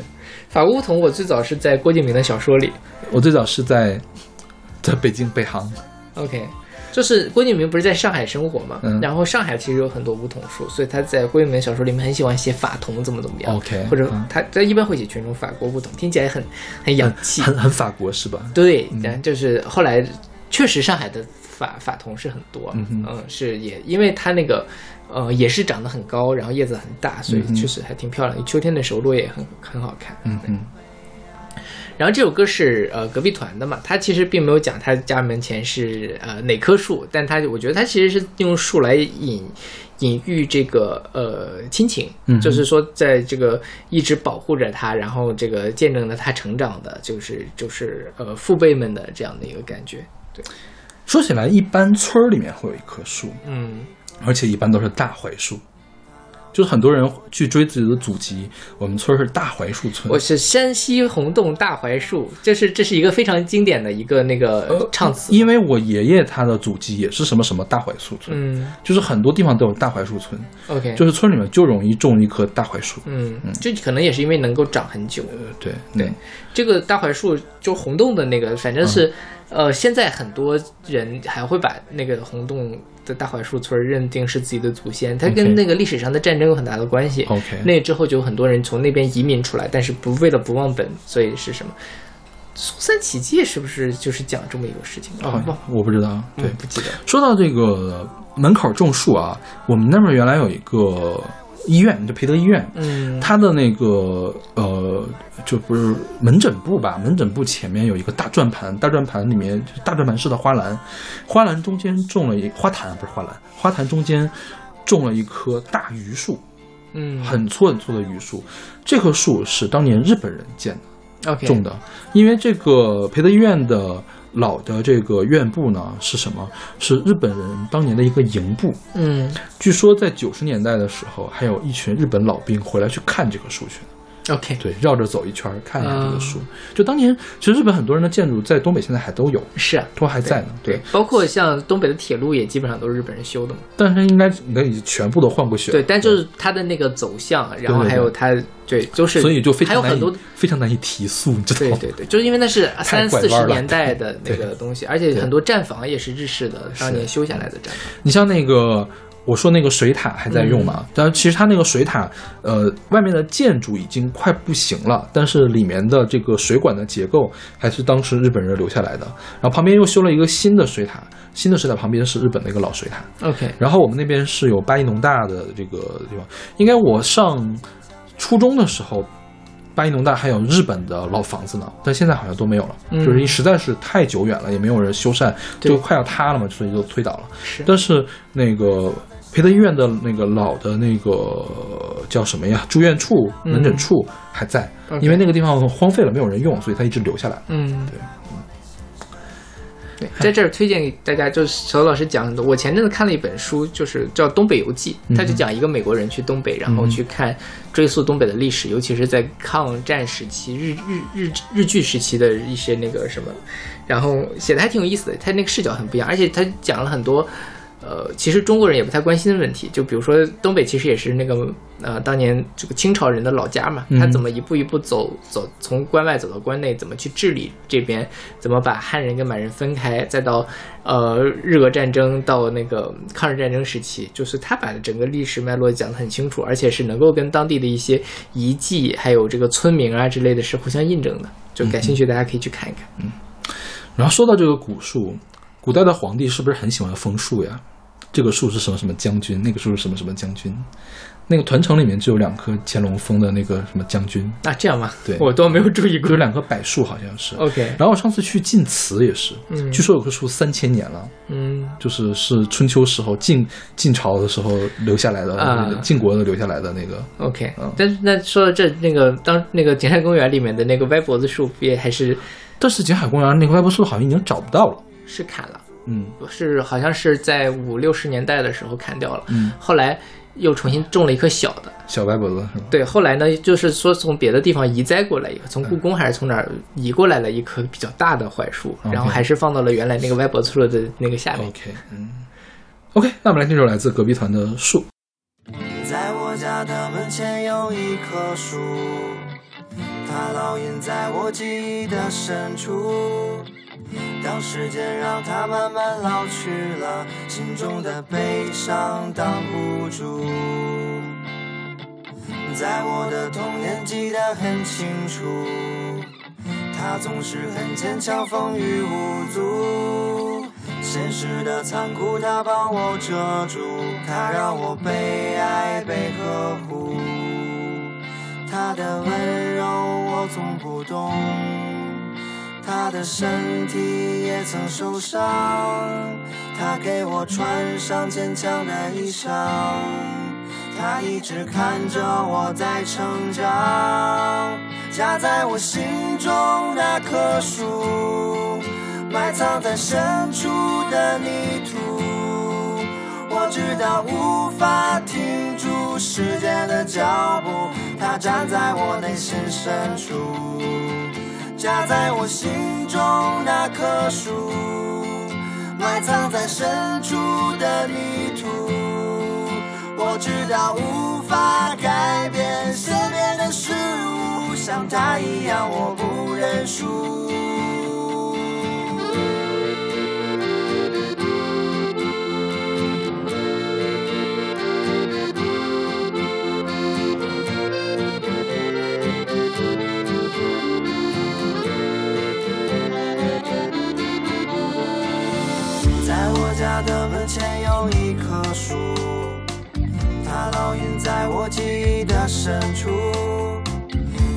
法国梧桐我最早是在郭敬明的小说里。我最早是在在北京北航，，OK，就是郭敬明不是在上海生活嘛，嗯。然后上海其实有很多梧桐树，所以他在郭敬明小说里面很喜欢写法桐怎么怎么样 OK，或者嗯。他他一般会写全种法国梧桐，听起来很很洋气，很很法国是吧？对，然后就是后来确实上海的法法桐是很多，嗯嗯是也因为它那个呃也是长得很高，然后叶子很大，所以确实还挺漂亮。秋天的时候落叶也很很好看。嗯嗯然后这首歌是呃隔壁团的嘛，他其实并没有讲他家门前是呃哪棵树，但他我觉得他其实是用树来隐隐喻这个呃亲情，嗯就是说在这个一直保护着他，然后这个见证了他成长的，就是就是呃父辈们的这样的一个感觉。对。说起来，一般村儿里面会有一棵树，嗯而且一般都是大槐树。就是很多人去追自己的祖籍，我们村是大槐树村。我是山西洪洞大槐树，这是这是一个非常经典的一个那个唱词。因为我爷爷他的祖籍也是什么什么大槐树村，嗯就是很多地方都有大槐树村，，OK，就是村里面就容易种一棵大槐树。嗯，嗯这可能也是因为能够长很久。呃，对对嗯这个大槐树就洪洞的那个，反正是，呃，现在很多人还会把那个洪洞的大槐树村认定是自己的祖先，它跟那个历史上的战争有很大的关系。OK 那之后就有很多人从那边移民出来，但是不为了不忘本，所以是什么？苏三起解是不是就是讲这么一个事情？啊哦，忘了，我不知道。对嗯，不记得。说到这个门口种树啊，我们那边原来有一个医院，就培德医院，嗯它的那个呃，就不是门诊部吧？门诊部前面有一个大转盘，大转盘里面就是大转盘式的花篮，花篮中间种了一花坛，不是花篮，花坛中间种了一棵大榆树，嗯，很粗很粗的榆树。这棵树是当年日本人建的。OK 种的，因为这个培德医院的老的这个院部呢是什么？是日本人当年的一个营部。嗯据说在九十年代的时候，还有一群日本老兵回来去看这个树去。OK 对，绕着走一圈看一下这个啊树。就当年，其实日本很多人的建筑在东北现在还都有，是啊，都还在呢。对，包括像东北的铁路也基本上都是日本人修的嘛。但是应该应该已经全部都换过血了。对，但就是它的那个走向，然后还有它，对，就是所以就还有很多。非常难以提速，你知道吗？对对对，就是因为那是三四十年代的那个东西，而且很多站房也是日式的，当年修下来的站房。你像那个，我说那个水塔还在用嗯嘛？但其实它那个水塔，呃，外面的建筑已经快不行了，但是里面的这个水管的结构还是当时日本人留下来的。然后旁边又修了一个新的水塔，新的水塔旁边是日本的一个老水塔。OK，然后我们那边是有八一农大的这个地方，应该我上初中的时候。八一农大还有日本的老房子呢，但现在好像都没有了，嗯就是实在是太久远了，也没有人修缮，就快要塌了嘛，所以就推倒了。是但是那个培德医院的那个老的那个叫什么呀？住院处、嗯门诊处还在因为那个地方荒废了，没有人用，所以他一直留下来。嗯，对。对，在这儿推荐给大家，就是小老师讲很多。我前阵子看了一本书，就是叫《东北游记》，他就讲一个美国人去东北，然后去看追溯东北的历史，尤其是在抗战时期、日日日日据时期的一些那个什么，然后写的还挺有意思的。他那个视角很不一样，而且他讲了很多。呃，其实中国人也不太关心的问题，就比如说东北其实也是那个呃当年这个清朝人的老家嘛，他怎么一步一步走走从关外走到关内，怎么去治理这边，怎么把汉人跟满人分开，再到呃日俄战争到那个抗日战争时期，就是他把整个历史脉络讲得很清楚，而且是能够跟当地的一些遗迹还有这个村民啊之类的是互相印证的，就感兴趣大家可以去看一看。嗯然后说到这个古树，古代的皇帝是不是很喜欢封树呀？这个树是什么什么将军，那个树是什么什么将军？那个团城里面就有两棵乾隆封的那个什么将军，啊，这样吗？对我都没有注意过有。两棵柏树好像是。OK，然后我上次去晋祠也是，嗯据说有棵树三千年了，嗯就是是春秋时候晋晋朝的时候留下来的，晋国的留下来的那个。OK，嗯但是那说到这，那个当那个景泰公园里面的那个歪脖子树，不也还是但是景海公园那个歪脖树好像已经找不到了。是砍了？嗯是好像是在五六十年代的时候砍掉了，嗯，后来又重新种了一棵小的。小歪脖子是吧？对，后来呢，就是说从别的地方移栽过来一个，从故宫还是从哪儿移过来了一棵比较大的槐树然后还是放到了原来那个歪脖子树的那个下面。OK，嗯，OK，那我们来听首来自隔壁团的《树》。在我家的门前有一棵树，它烙印在我记忆的深处。当时间让它慢慢老去了，心中的悲伤挡不住。在我的童年记得很清楚，它总是很坚强，风雨无阻。现实的残酷，它帮我遮住，它让我被爱被呵护。它的温柔我从不懂，他的身体也曾受伤，他给我穿上坚强的衣裳。他一直看着我在成长，夹在我心中那棵树，埋藏在深处的泥土。我知道无法停住时间的脚步，他站在我内心深处，夹在我心中那棵树，埋藏在深处的泥土。我知道无法改变身边的事物，像他一样我不认输。的门前有一棵树，它烙印在我记忆的深处。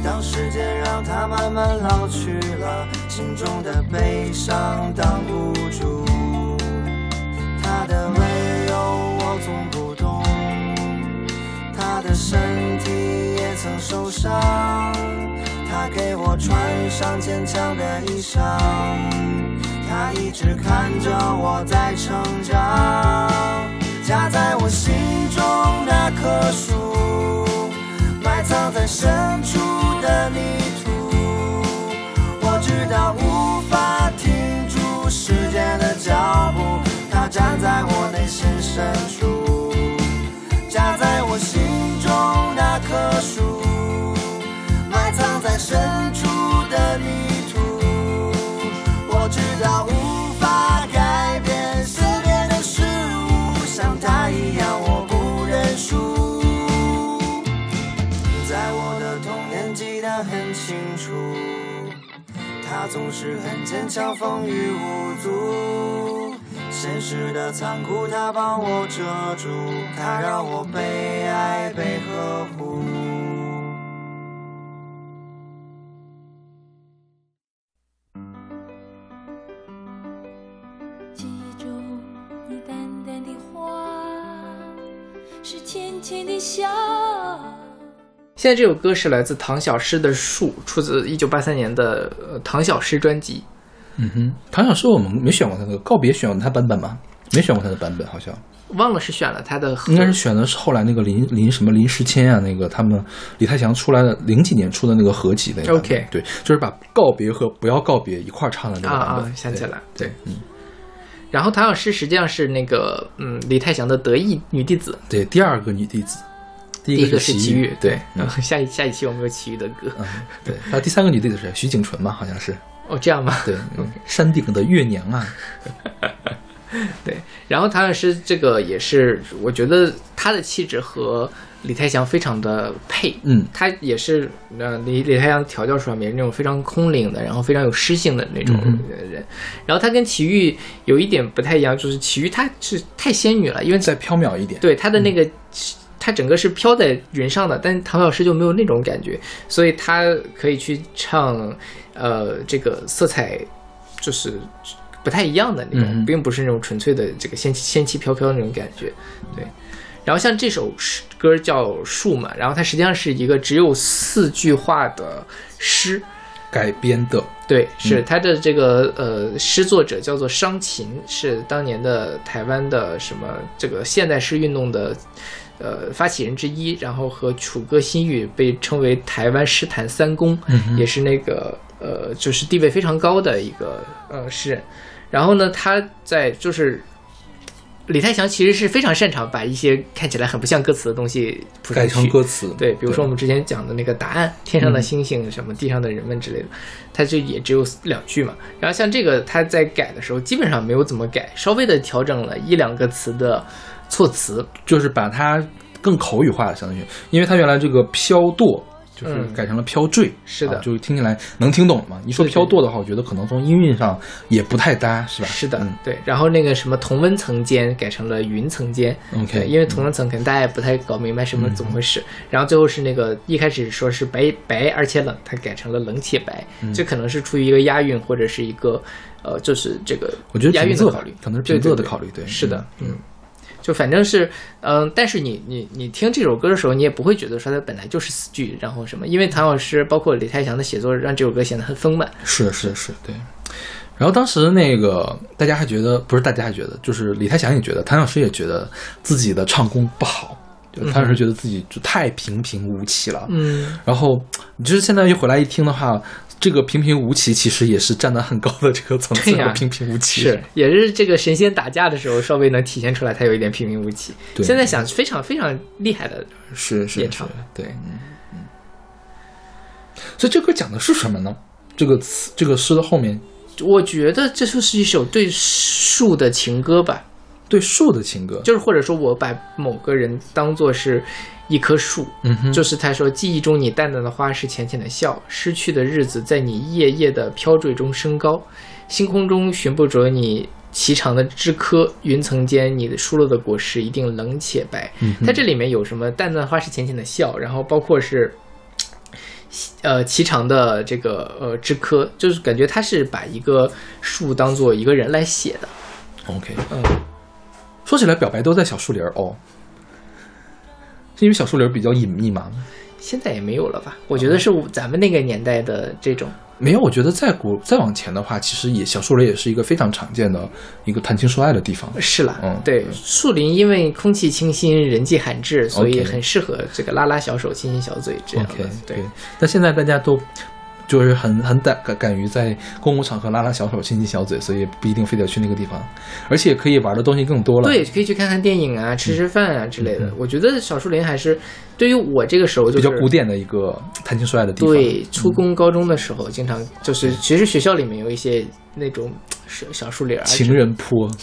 当时间让它慢慢老去了，心中的悲伤挡不住。它的温柔我从不懂，它的身体也曾受伤。它给我穿上坚强的衣裳。他一直看着我在成长，夹在我心中那棵树，埋藏在深处的泥土。我知道无法停住时间的脚步，它站在我内心深处，夹在我心中那棵树，埋藏在深处总是很坚强，风雨无阻。现实的残酷，它帮我遮住，它让我被爱被呵护。记住你淡淡的话，是浅浅的笑。现在这首歌是来自唐小诗的《树》，出自一九八三年的呃唐小诗专辑。嗯哼，唐小诗我们没选过他的告别，选过他版本吗？没选过他的版本，好像。忘了是选了他的合，应该是选的是后来那个林林什么林时谦啊，那个他们李泰祥出来的零几年出的那个合集的那个 OK 对，就是把告别和不要告别一块儿唱的那个版本。啊啊想起来对，对，嗯，然后唐小诗实际上是那个嗯李泰祥的得意女弟子，对，第二个女弟子，第第一个是是齐豫，对，嗯，下一下一期我们有齐豫的歌，嗯，对，然后第三个女弟子是徐景纯嘛，好像是，哦这样吗？对，嗯山顶的月娘啊，对，然后唐老师这个也是，我觉得他的气质和李泰祥非常的配。嗯他也是呃李李泰祥调教出来也是那种非常空灵的，然后非常有诗性的那种嗯人。然后他跟齐豫有一点不太一样，就是齐豫她是太仙女了，因为再飘渺一点。对她的那个。他整个是飘在云上的，但唐老师就没有那种感觉，所以他可以去唱，呃，这个色彩就是不太一样的那种，嗯并不是那种纯粹的这个仙气仙气飘飘那种感觉，对。然后像这首诗歌叫《树》嘛，然后它实际上是一个只有四句话的诗，改编的，对，是他的这个呃诗作者叫做商琴，是当年的台湾的什么这个现代诗运动的呃发起人之一，然后和楚歌、新语被称为台湾诗坛三公，也是那个呃就是地位非常高的一个呃诗人。然后呢，他在就是李泰祥其实是非常擅长把一些看起来很不像歌词的东西谱改成歌词。对，比如说我们之前讲的那个答案，天上的星星，什么地上的人们之类的，他就也只有两句嘛。然后像这个，他在改的时候基本上没有怎么改，稍微的调整了一两个词的措辞。就是把它更口语化了，相当于，因为它原来这个飘堕就是嗯改成了飘坠，是的啊就听起来能听懂吗。你说飘堕的话，我觉得可能从音韵上也不太搭，是吧？是的，嗯对。然后那个什么同温层间改成了云层间。，OK，对，因为同温层可能大家也不太搞明白什么怎么回事，然后最后是那个一开始说是白白而且冷，它改成了冷且白，嗯这可能是出于一个押韵或者是一个呃，就是这个我觉得押韵的考虑，可能是平仄对对对的考虑，对，是的，嗯，就反正是，嗯、但是你你你听这首歌的时候，你也不会觉得说它本来就是死句，然后什么，因为唐老师包括李泰祥的写作，让这首歌显得很丰满。是是是，对。然后当时那个大家还觉得，不是大家还觉得，就是李泰祥也觉得，谭老师也觉得自己的唱功不好，就谭老师觉得自己就太平平无奇了。嗯，然后你就是现在一回来一听的话，这个平平无奇其实也是站得很高的这个层次平平无奇。是，也是这个神仙打架的时候，稍微能体现出来他有一点平平无奇。对现在想非常非常厉害的，是是是演唱，对，嗯嗯。所以这歌讲的是什么呢？这个词，这个诗的后面我觉得这就是一首对树的情歌吧。对树的情歌，就是或者说我把某个人当做是一棵树，嗯哼，就是他说，记忆中你淡淡的花是浅浅的笑，失去的日子在你夜夜的飘坠中升高，星空中寻不着你颀长的枝柯，云层间你的疏落的果实一定冷且白。嗯哼它这里面有什么淡淡的花是浅浅的笑，然后包括是。呃，颀长的这个呃枝柯，就是感觉他是把一个树当做一个人来写的，OK。嗯，说起来，表白都在小树林儿哦，是因为小树林比较隐秘嘛？现在也没有了吧？我觉得是咱们那个年代的这种，没有，我觉得再古再往前的话，其实也小树林也是一个非常常见的一个谈情说爱的地方。是啦，嗯对，树林因为空气清新，人迹罕至，所以很适合这个拉拉小手、亲亲小嘴这样的。OK，对，那现在大家都就是很很敢敢敢于在公共场合拉拉小手、亲亲小嘴，所以不一定非得去那个地方，而且可以玩的东西更多了。对，可以去看看电影啊，吃吃饭啊之类的。我觉得小树林还是对于我这个时候就是比较古典的一个谈情说爱的地方。对，初中、高中的时候，经常就是其实学校里面有一些那种小小树林啊，情人坡。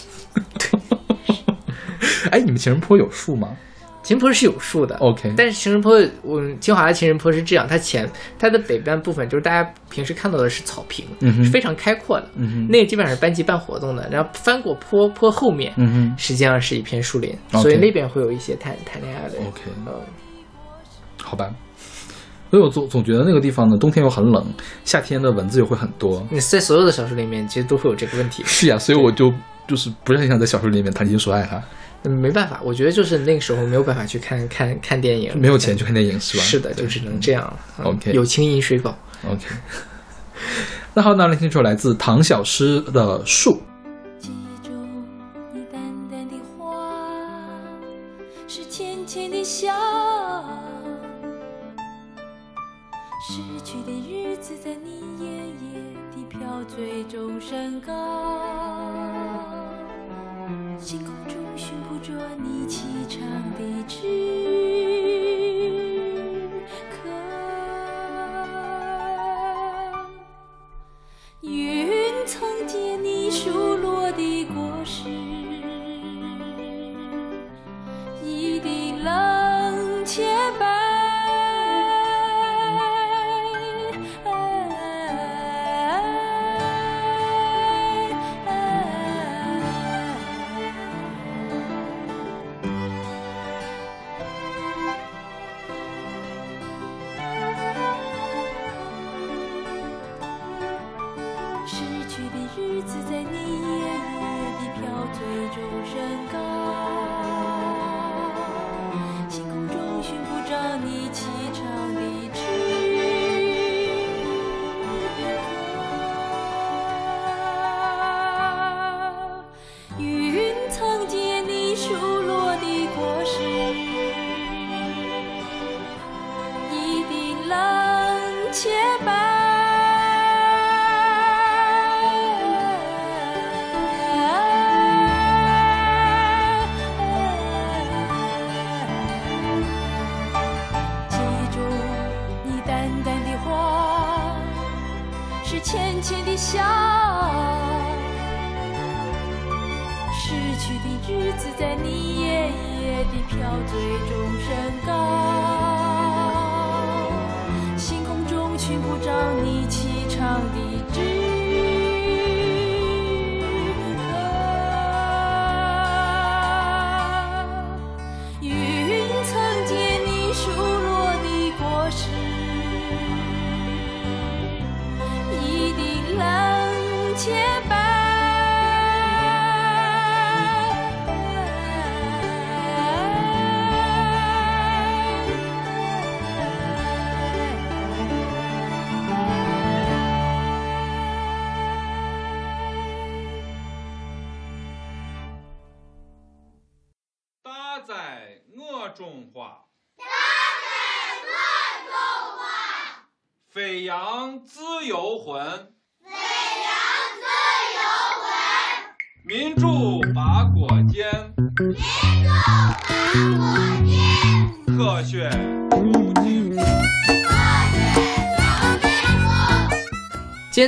哎，你们情人坡有树吗？情人坡是有树的。OK 但是情人坡，我清华的情人坡是这样，它前它的北半部分就是大家平时看到的是草坪，嗯是非常开阔的，那个基本上是班级办活动的，然后翻过坡，坡后面，实际上是一片树林所以那边会有一些谈谈恋爱的。OK 嗯，好吧。所以我总总觉得那个地方呢，冬天又很冷，夏天的蚊子又会很多。你在所有的小说里面，其实都会有这个问题。是呀，所以我就就是不是很想在小说里面谈情说爱哈，嗯没办法，我觉得就是那个时候没有办法去看看看电影，没有钱去看电影是吧？是的，就只能这样了。嗯 OK 有情饮水饱。OK。那好，那来听这首来自唐小诗的《树》。记忆中你淡淡的话，是浅浅的笑。逝去的日子在你夜夜的飘醉中升高，星空中寻捕着你凄长的躯壳。云层间你疏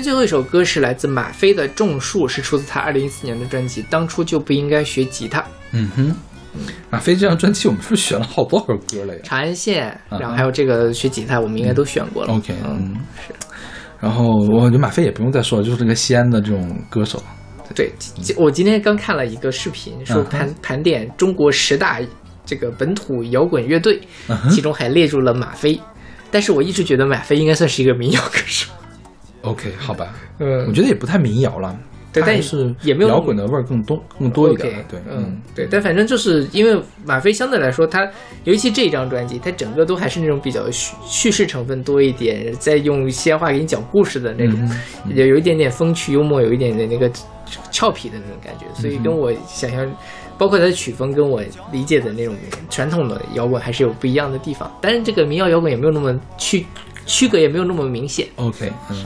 天最后一首歌是来自马飞的《种树》，是出自他二零一四年的专辑《当初就不应该学吉他》。嗯哼，马飞这张专辑我们是不是选了好多首歌了呀长安县，啊然后还有这个学吉他，我们应该都选过了。？OK，嗯，嗯，是。然后我感觉得马飞也不用再说了，就是那个西安的这种歌手。对，今我今天刚看了一个视频，说嗯盘盘点中国十大这个本土摇滚乐队，嗯其中还列入了马飞。但是我一直觉得马飞应该算是一个民谣歌手。OK，好吧，嗯我觉得也不太民谣了，对但是也没有摇滚的味儿更多更多一点。对，嗯，对，但反正就是因为马飞相对来说，他尤其这张专辑，他整个都还是那种比较叙叙事成分多一点，再用西安话给你讲故事的那种，嗯有有一点点风趣幽默，有一点点那个俏皮的那种感觉，所嗯以跟我想象。包括他的曲风跟我理解的那种传统的摇滚还是有不一样的地方，但是这个民谣摇滚也没有那么区区隔，也没有那么明显。OK，嗯。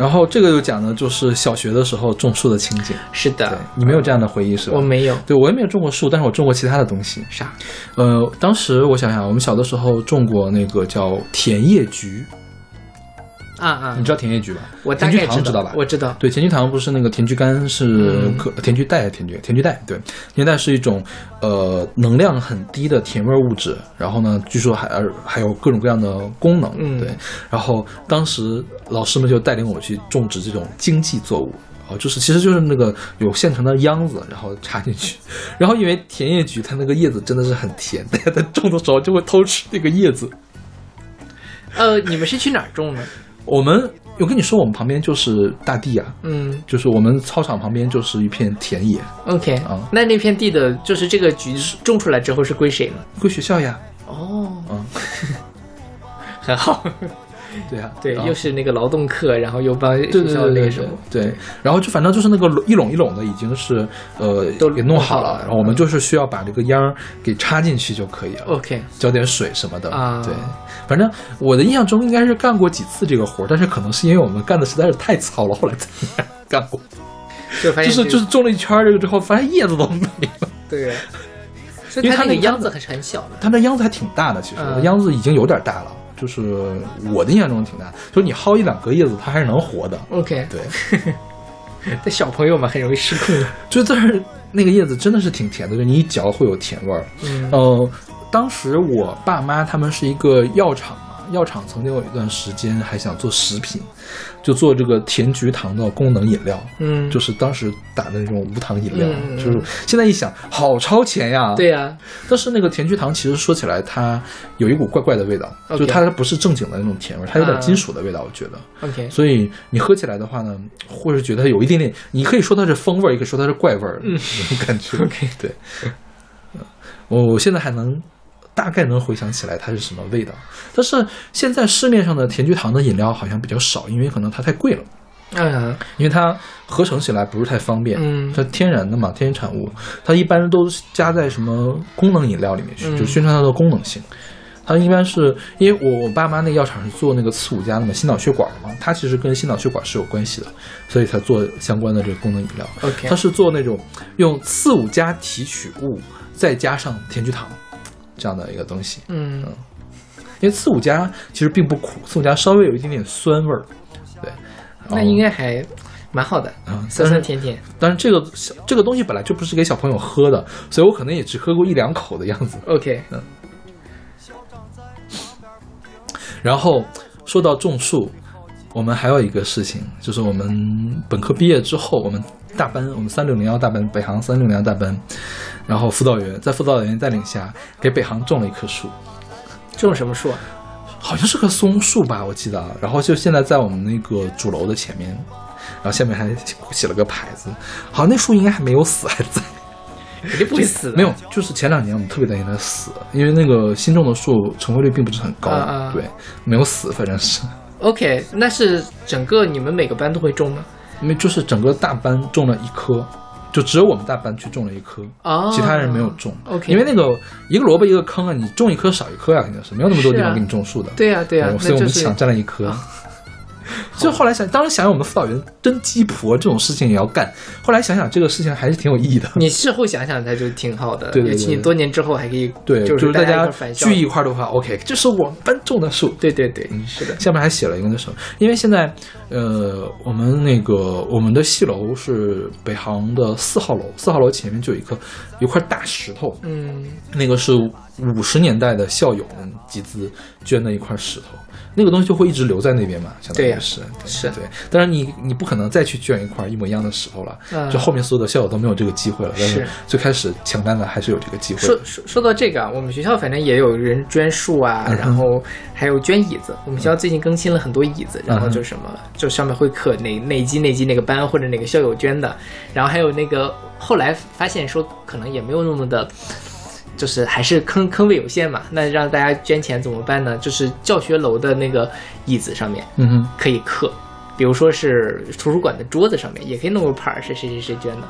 然后这个又讲的就是小学的时候种树的情景。是的，你没有这样的回忆是吧？我没有对我也没有种过树，但是我种过其他的东西。啥呃，当时我想想，我们小的时候种过那个叫甜叶菊，啊啊你，知道田叶菊吧？我大概田菊糖知道吧？我知道，对，田菊糖不是那个田菊干是嗯可、田菊带田菊田菊带对，田菊带是一种呃能量很低的甜味物质，然后呢，据说还呃还有各种各样的功能，嗯对。然后当时老师们就带领我去种植这种经济作物。哦，就是其实就是那个有现成的秧子，然后插进去，然后因为甜叶菊它那个叶子真的是很甜，大家在种的时候就会偷吃那个叶子。呃，你们是去哪儿种的？我们我跟你说，我们旁边就是大地啊，嗯就是我们操场旁边就是一片田野，，OK，、啊那那片地的，就是这个橘子种出来之后是归谁呢？归学校呀。哦，嗯，很好。对啊，对，又是那个劳动课，然后又帮学校那个什么，对，然后就反正就是那个一拢一拢的已经是呃都给弄好了然后我们就是需要把这个秧儿给插进去就可以了。OK，浇点水什么的啊。对，反正我的印象中应该是干过几次这个活儿，但是可能是因为我们干的实在是太糙了，后来再没干过。就发就是就是种了一圈儿这个之后，发现叶子都没了。对，所以它因为它那个秧子还是很小的。它那秧子还挺大的，其实、嗯。秧子已经有点大了，就是我的印象中挺难，就是你薅一两个叶子，它还是能活的。OK，对，这小朋友嘛很容易失控的。就这儿那个叶子真的是挺甜的，就你一嚼会有甜味儿。嗯呃，当时我爸妈他们是一个药厂嘛，药厂曾经有一段时间还想做食品，就做这个甜菊糖的功能饮料，嗯，就是当时打的那种无糖饮料，就是现在一想好超前呀。对呀、但是那个甜菊糖其实说起来，它有一股怪怪的味道就它不是正经的那种甜味儿，它有点金属的味道，我觉得。OK，所以你喝起来的话呢，或是觉得有一点点，你可以说它是风味儿，也可以说它是怪味儿，嗯，那种感觉。OK 对，嗯我现在还能大概能回想起来它是什么味道，但是现在市面上的甜菊糖的饮料好像比较少，因为可能它太贵了。嗯。因为它合成起来不是太方便，嗯。它天然的嘛，天然产物，它一般都加在什么功能饮料里面去，嗯。就宣传它的功能性。它一般是因为我我爸妈那药厂是做那个刺五加的嘛，心脑血管的嘛，它其实跟心脑血管是有关系的，所以才做相关的这个功能饮料。OK，它是做那种用刺五加提取物再加上甜菊糖这样的一个东西。嗯因为刺五加其实并不苦，刺五加稍微有一点点酸味儿，对。那应该还蛮好的，嗯酸酸甜甜。但是这个这个东西本来就不是给小朋友喝的，所以我可能也只喝过一两口的样子。OK，嗯然后说到种树，我们还有一个事情，就是我们本科毕业之后，我们大班，我们三六零幺大班，北航三六零幺大班，然后辅导员在辅导员带领下，给北航种了一棵树，种什么树啊？好像是棵松树吧，我记得。啊。然后就现在在我们那个主楼的前面，然后下面还写了个牌子，好像那树应该还没有死，还在。肯定不会死的。没有，就是前两年我们特别担心它死，因为那个新种的树成活率并不是很高，啊啊对，没有死，反正是，OK，那是整个你们每个班都会种吗？因为就是整个大班种了一棵，就只有我们大班去种了一棵，哦其他人没有种。OK 因为那个一个萝卜一个坑啊，你种一棵少一棵啊、肯定是没有那么多地方给你种树的。对呀、对呀、所以我们抢占了一棵。就后来想，当时想想我们辅导员真鸡婆这种事情也要干，后来想想这个事情还是挺有意义的。你事后想想，它就挺好的。对对对尤其你多年之后还可以，对，就是大家聚一块儿的话，OK，这是我们班种的树。对对对，是的。下面还写了一个那什么，因为现在，呃，我们那个我们的戏楼是北航的四号楼，四号楼前面就有一颗有一块大石头，嗯，那个是五十年代的校友们集资捐的一块石头，那个东西就会一直留在那边嘛，相当于是，对是对。当然你你不可能再去捐一块一模一样的石头了，嗯就后面所有的校友都没有这个机会了，但是是最开始抢单的还是有这个机会。说说说到这个啊，我们学校反正也有人捐树啊，嗯然后还有捐椅子。我们学校最近更新了很多椅子，然后就什么，就上面会刻哪哪一级哪级哪个班或者哪个校友捐的，然后还有那个后来发现说可能也没有那么的。就是还是坑坑位有限嘛，那让大家捐钱怎么办呢？就是教学楼的那个椅子上面嗯哼，可以刻，比如说是图书馆的桌子上面也可以弄个牌儿，是谁谁谁捐的。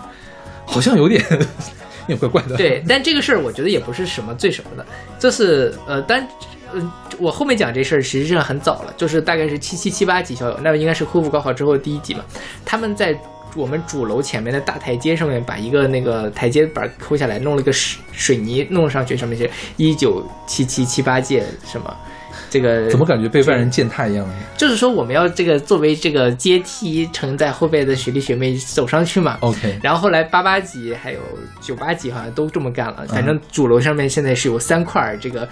好像有点 有点怪怪的。对，但这个事儿我觉得也不是什么最什么的，就是呃，但嗯、我后面讲这事儿实际上很早了，就是大概是七七七八级校友，那应该是恢复高考之后第一级嘛，他们在。我们主楼前面的大台阶上面，把一个那个台阶板抠下来，弄了一个水水泥弄上去，上面写一九七七七八届什么，这个怎么感觉被外人践踏一样呢？就是说我们要这个作为这个阶梯承载后辈的学弟学妹走上去嘛。OK，然后后来八八级还有九八级好像都这么干了，反正主楼上面现在是有三块儿这个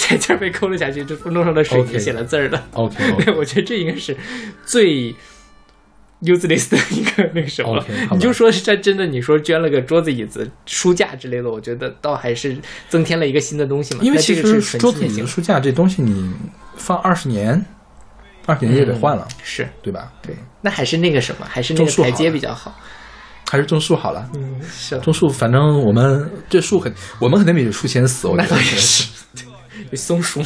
台阶被抠了下去，就弄上了水泥写了字儿的。OK 对，我觉得这应该是最 useless 的一个那个什么你就说是这真的，你说捐了个桌子、椅子、书架之类的，我觉得倒还是增添了一个新的东西嘛。因为其实桌子、椅子、书架这东西，你放二十年，二十年也得换了，是对吧？对，那还是那个什么，还是那个台阶比较好。还是种树好了。嗯，是种树，反正我们这树肯，我们肯定比这树先死，我觉得也是，有松鼠。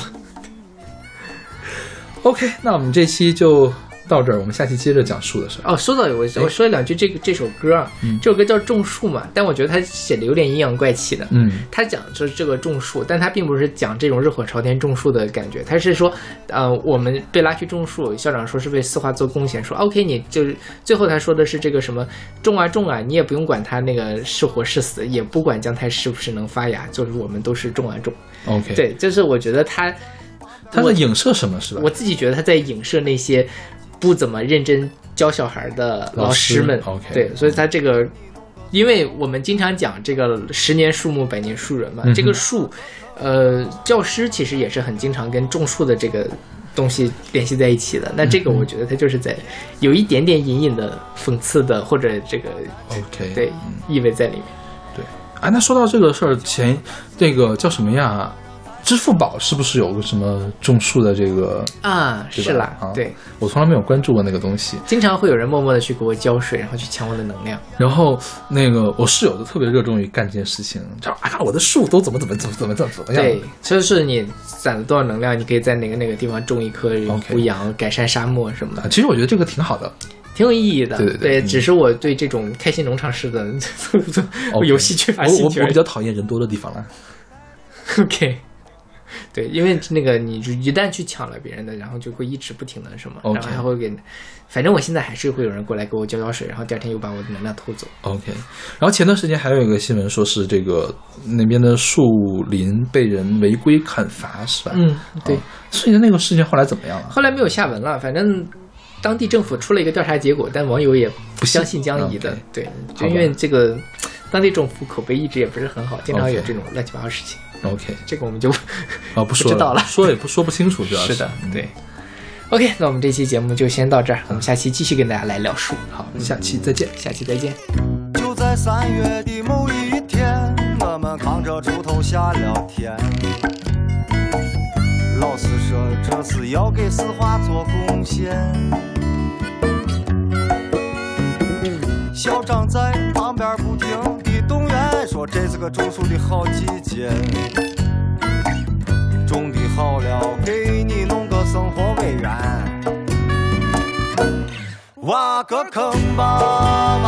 OK，那我们这期就到这儿，我们下期接着讲树的事儿。哦，说到我我说两句这个这首歌啊，嗯这首歌叫《种树》嘛，但我觉得他写的有点阴阳怪气的。嗯他讲就是这个种树，但他并不是讲这种热火朝天种树的感觉，他是说，呃，我们被拉去种树，校长说是为四化做贡献，说 OK，你就是最后他说的是这个什么种啊种啊，你也不用管它那个是活是死，也不管姜太是不是能发芽，就是我们都是种啊种。OK，，对，就是我觉得他，他在影射什么是吧？我自己觉得他在影射那些不怎么认真教小孩的老师们。对，所以他这个，因为我们经常讲这个“十年树木，百年树人”嘛，嗯这个树，呃，教师其实也是很经常跟种树的这个东西联系在一起的。那这嗯个我觉得他就是在有一点点隐隐的讽刺的或者这个 OK，对意味在里面。对，啊，那说到这个事儿，前那个叫什么呀？支付宝是不是有个什么种树的这个？啊，是啦，啊对，我从来没有关注过那个东西。经常会有人默默的去给我浇水，然后去抢我的能量。然后那个我室友就特别热衷于干这件事情，就啊，我的树都怎么怎么怎么怎么怎么怎么样。对，就是你攒了多少能量，你可以在哪个哪个地方种一棵胡杨，改善沙漠什么的啊，，其实我觉得这个挺好的。挺有意义的。对对对嗯只是我对这种开心农场式的 游戏缺乏我我兴趣而已。我比较讨厌人多的地方了。OK。对，因为那个你一旦去抢了别人的，然后就会一直不停的什么然后还会给，反正我现在还是会有人过来给我浇浇水，然后第二天又把我的能量偷走。OK，然后前段时间还有一个新闻，说是这个那边的树林被人违规砍伐，是吧？嗯，对啊。事情那个事情后来怎么样了？后来没有下文了，反正当地政府出了一个调查结果，但网友也不相信将疑的。对，就因为这个当地政府口碑一直也不是很好，经常有这种乱七八糟事情。OK，这个我们就啊，不说知道了说也不说不清楚，主要是的，嗯对。OK，那我们这期节目就先到这儿，我们下期继续跟大家来聊书。好，下期再见。下期再见。就在三月的某一天，我们扛着锄头下了田。老师说这是要给四化做贡献。校长在旁边是个种树的好季节。种的好了，给你弄个生活委员。挖个坑吧，挖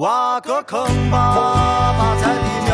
挖个坑吧把在里面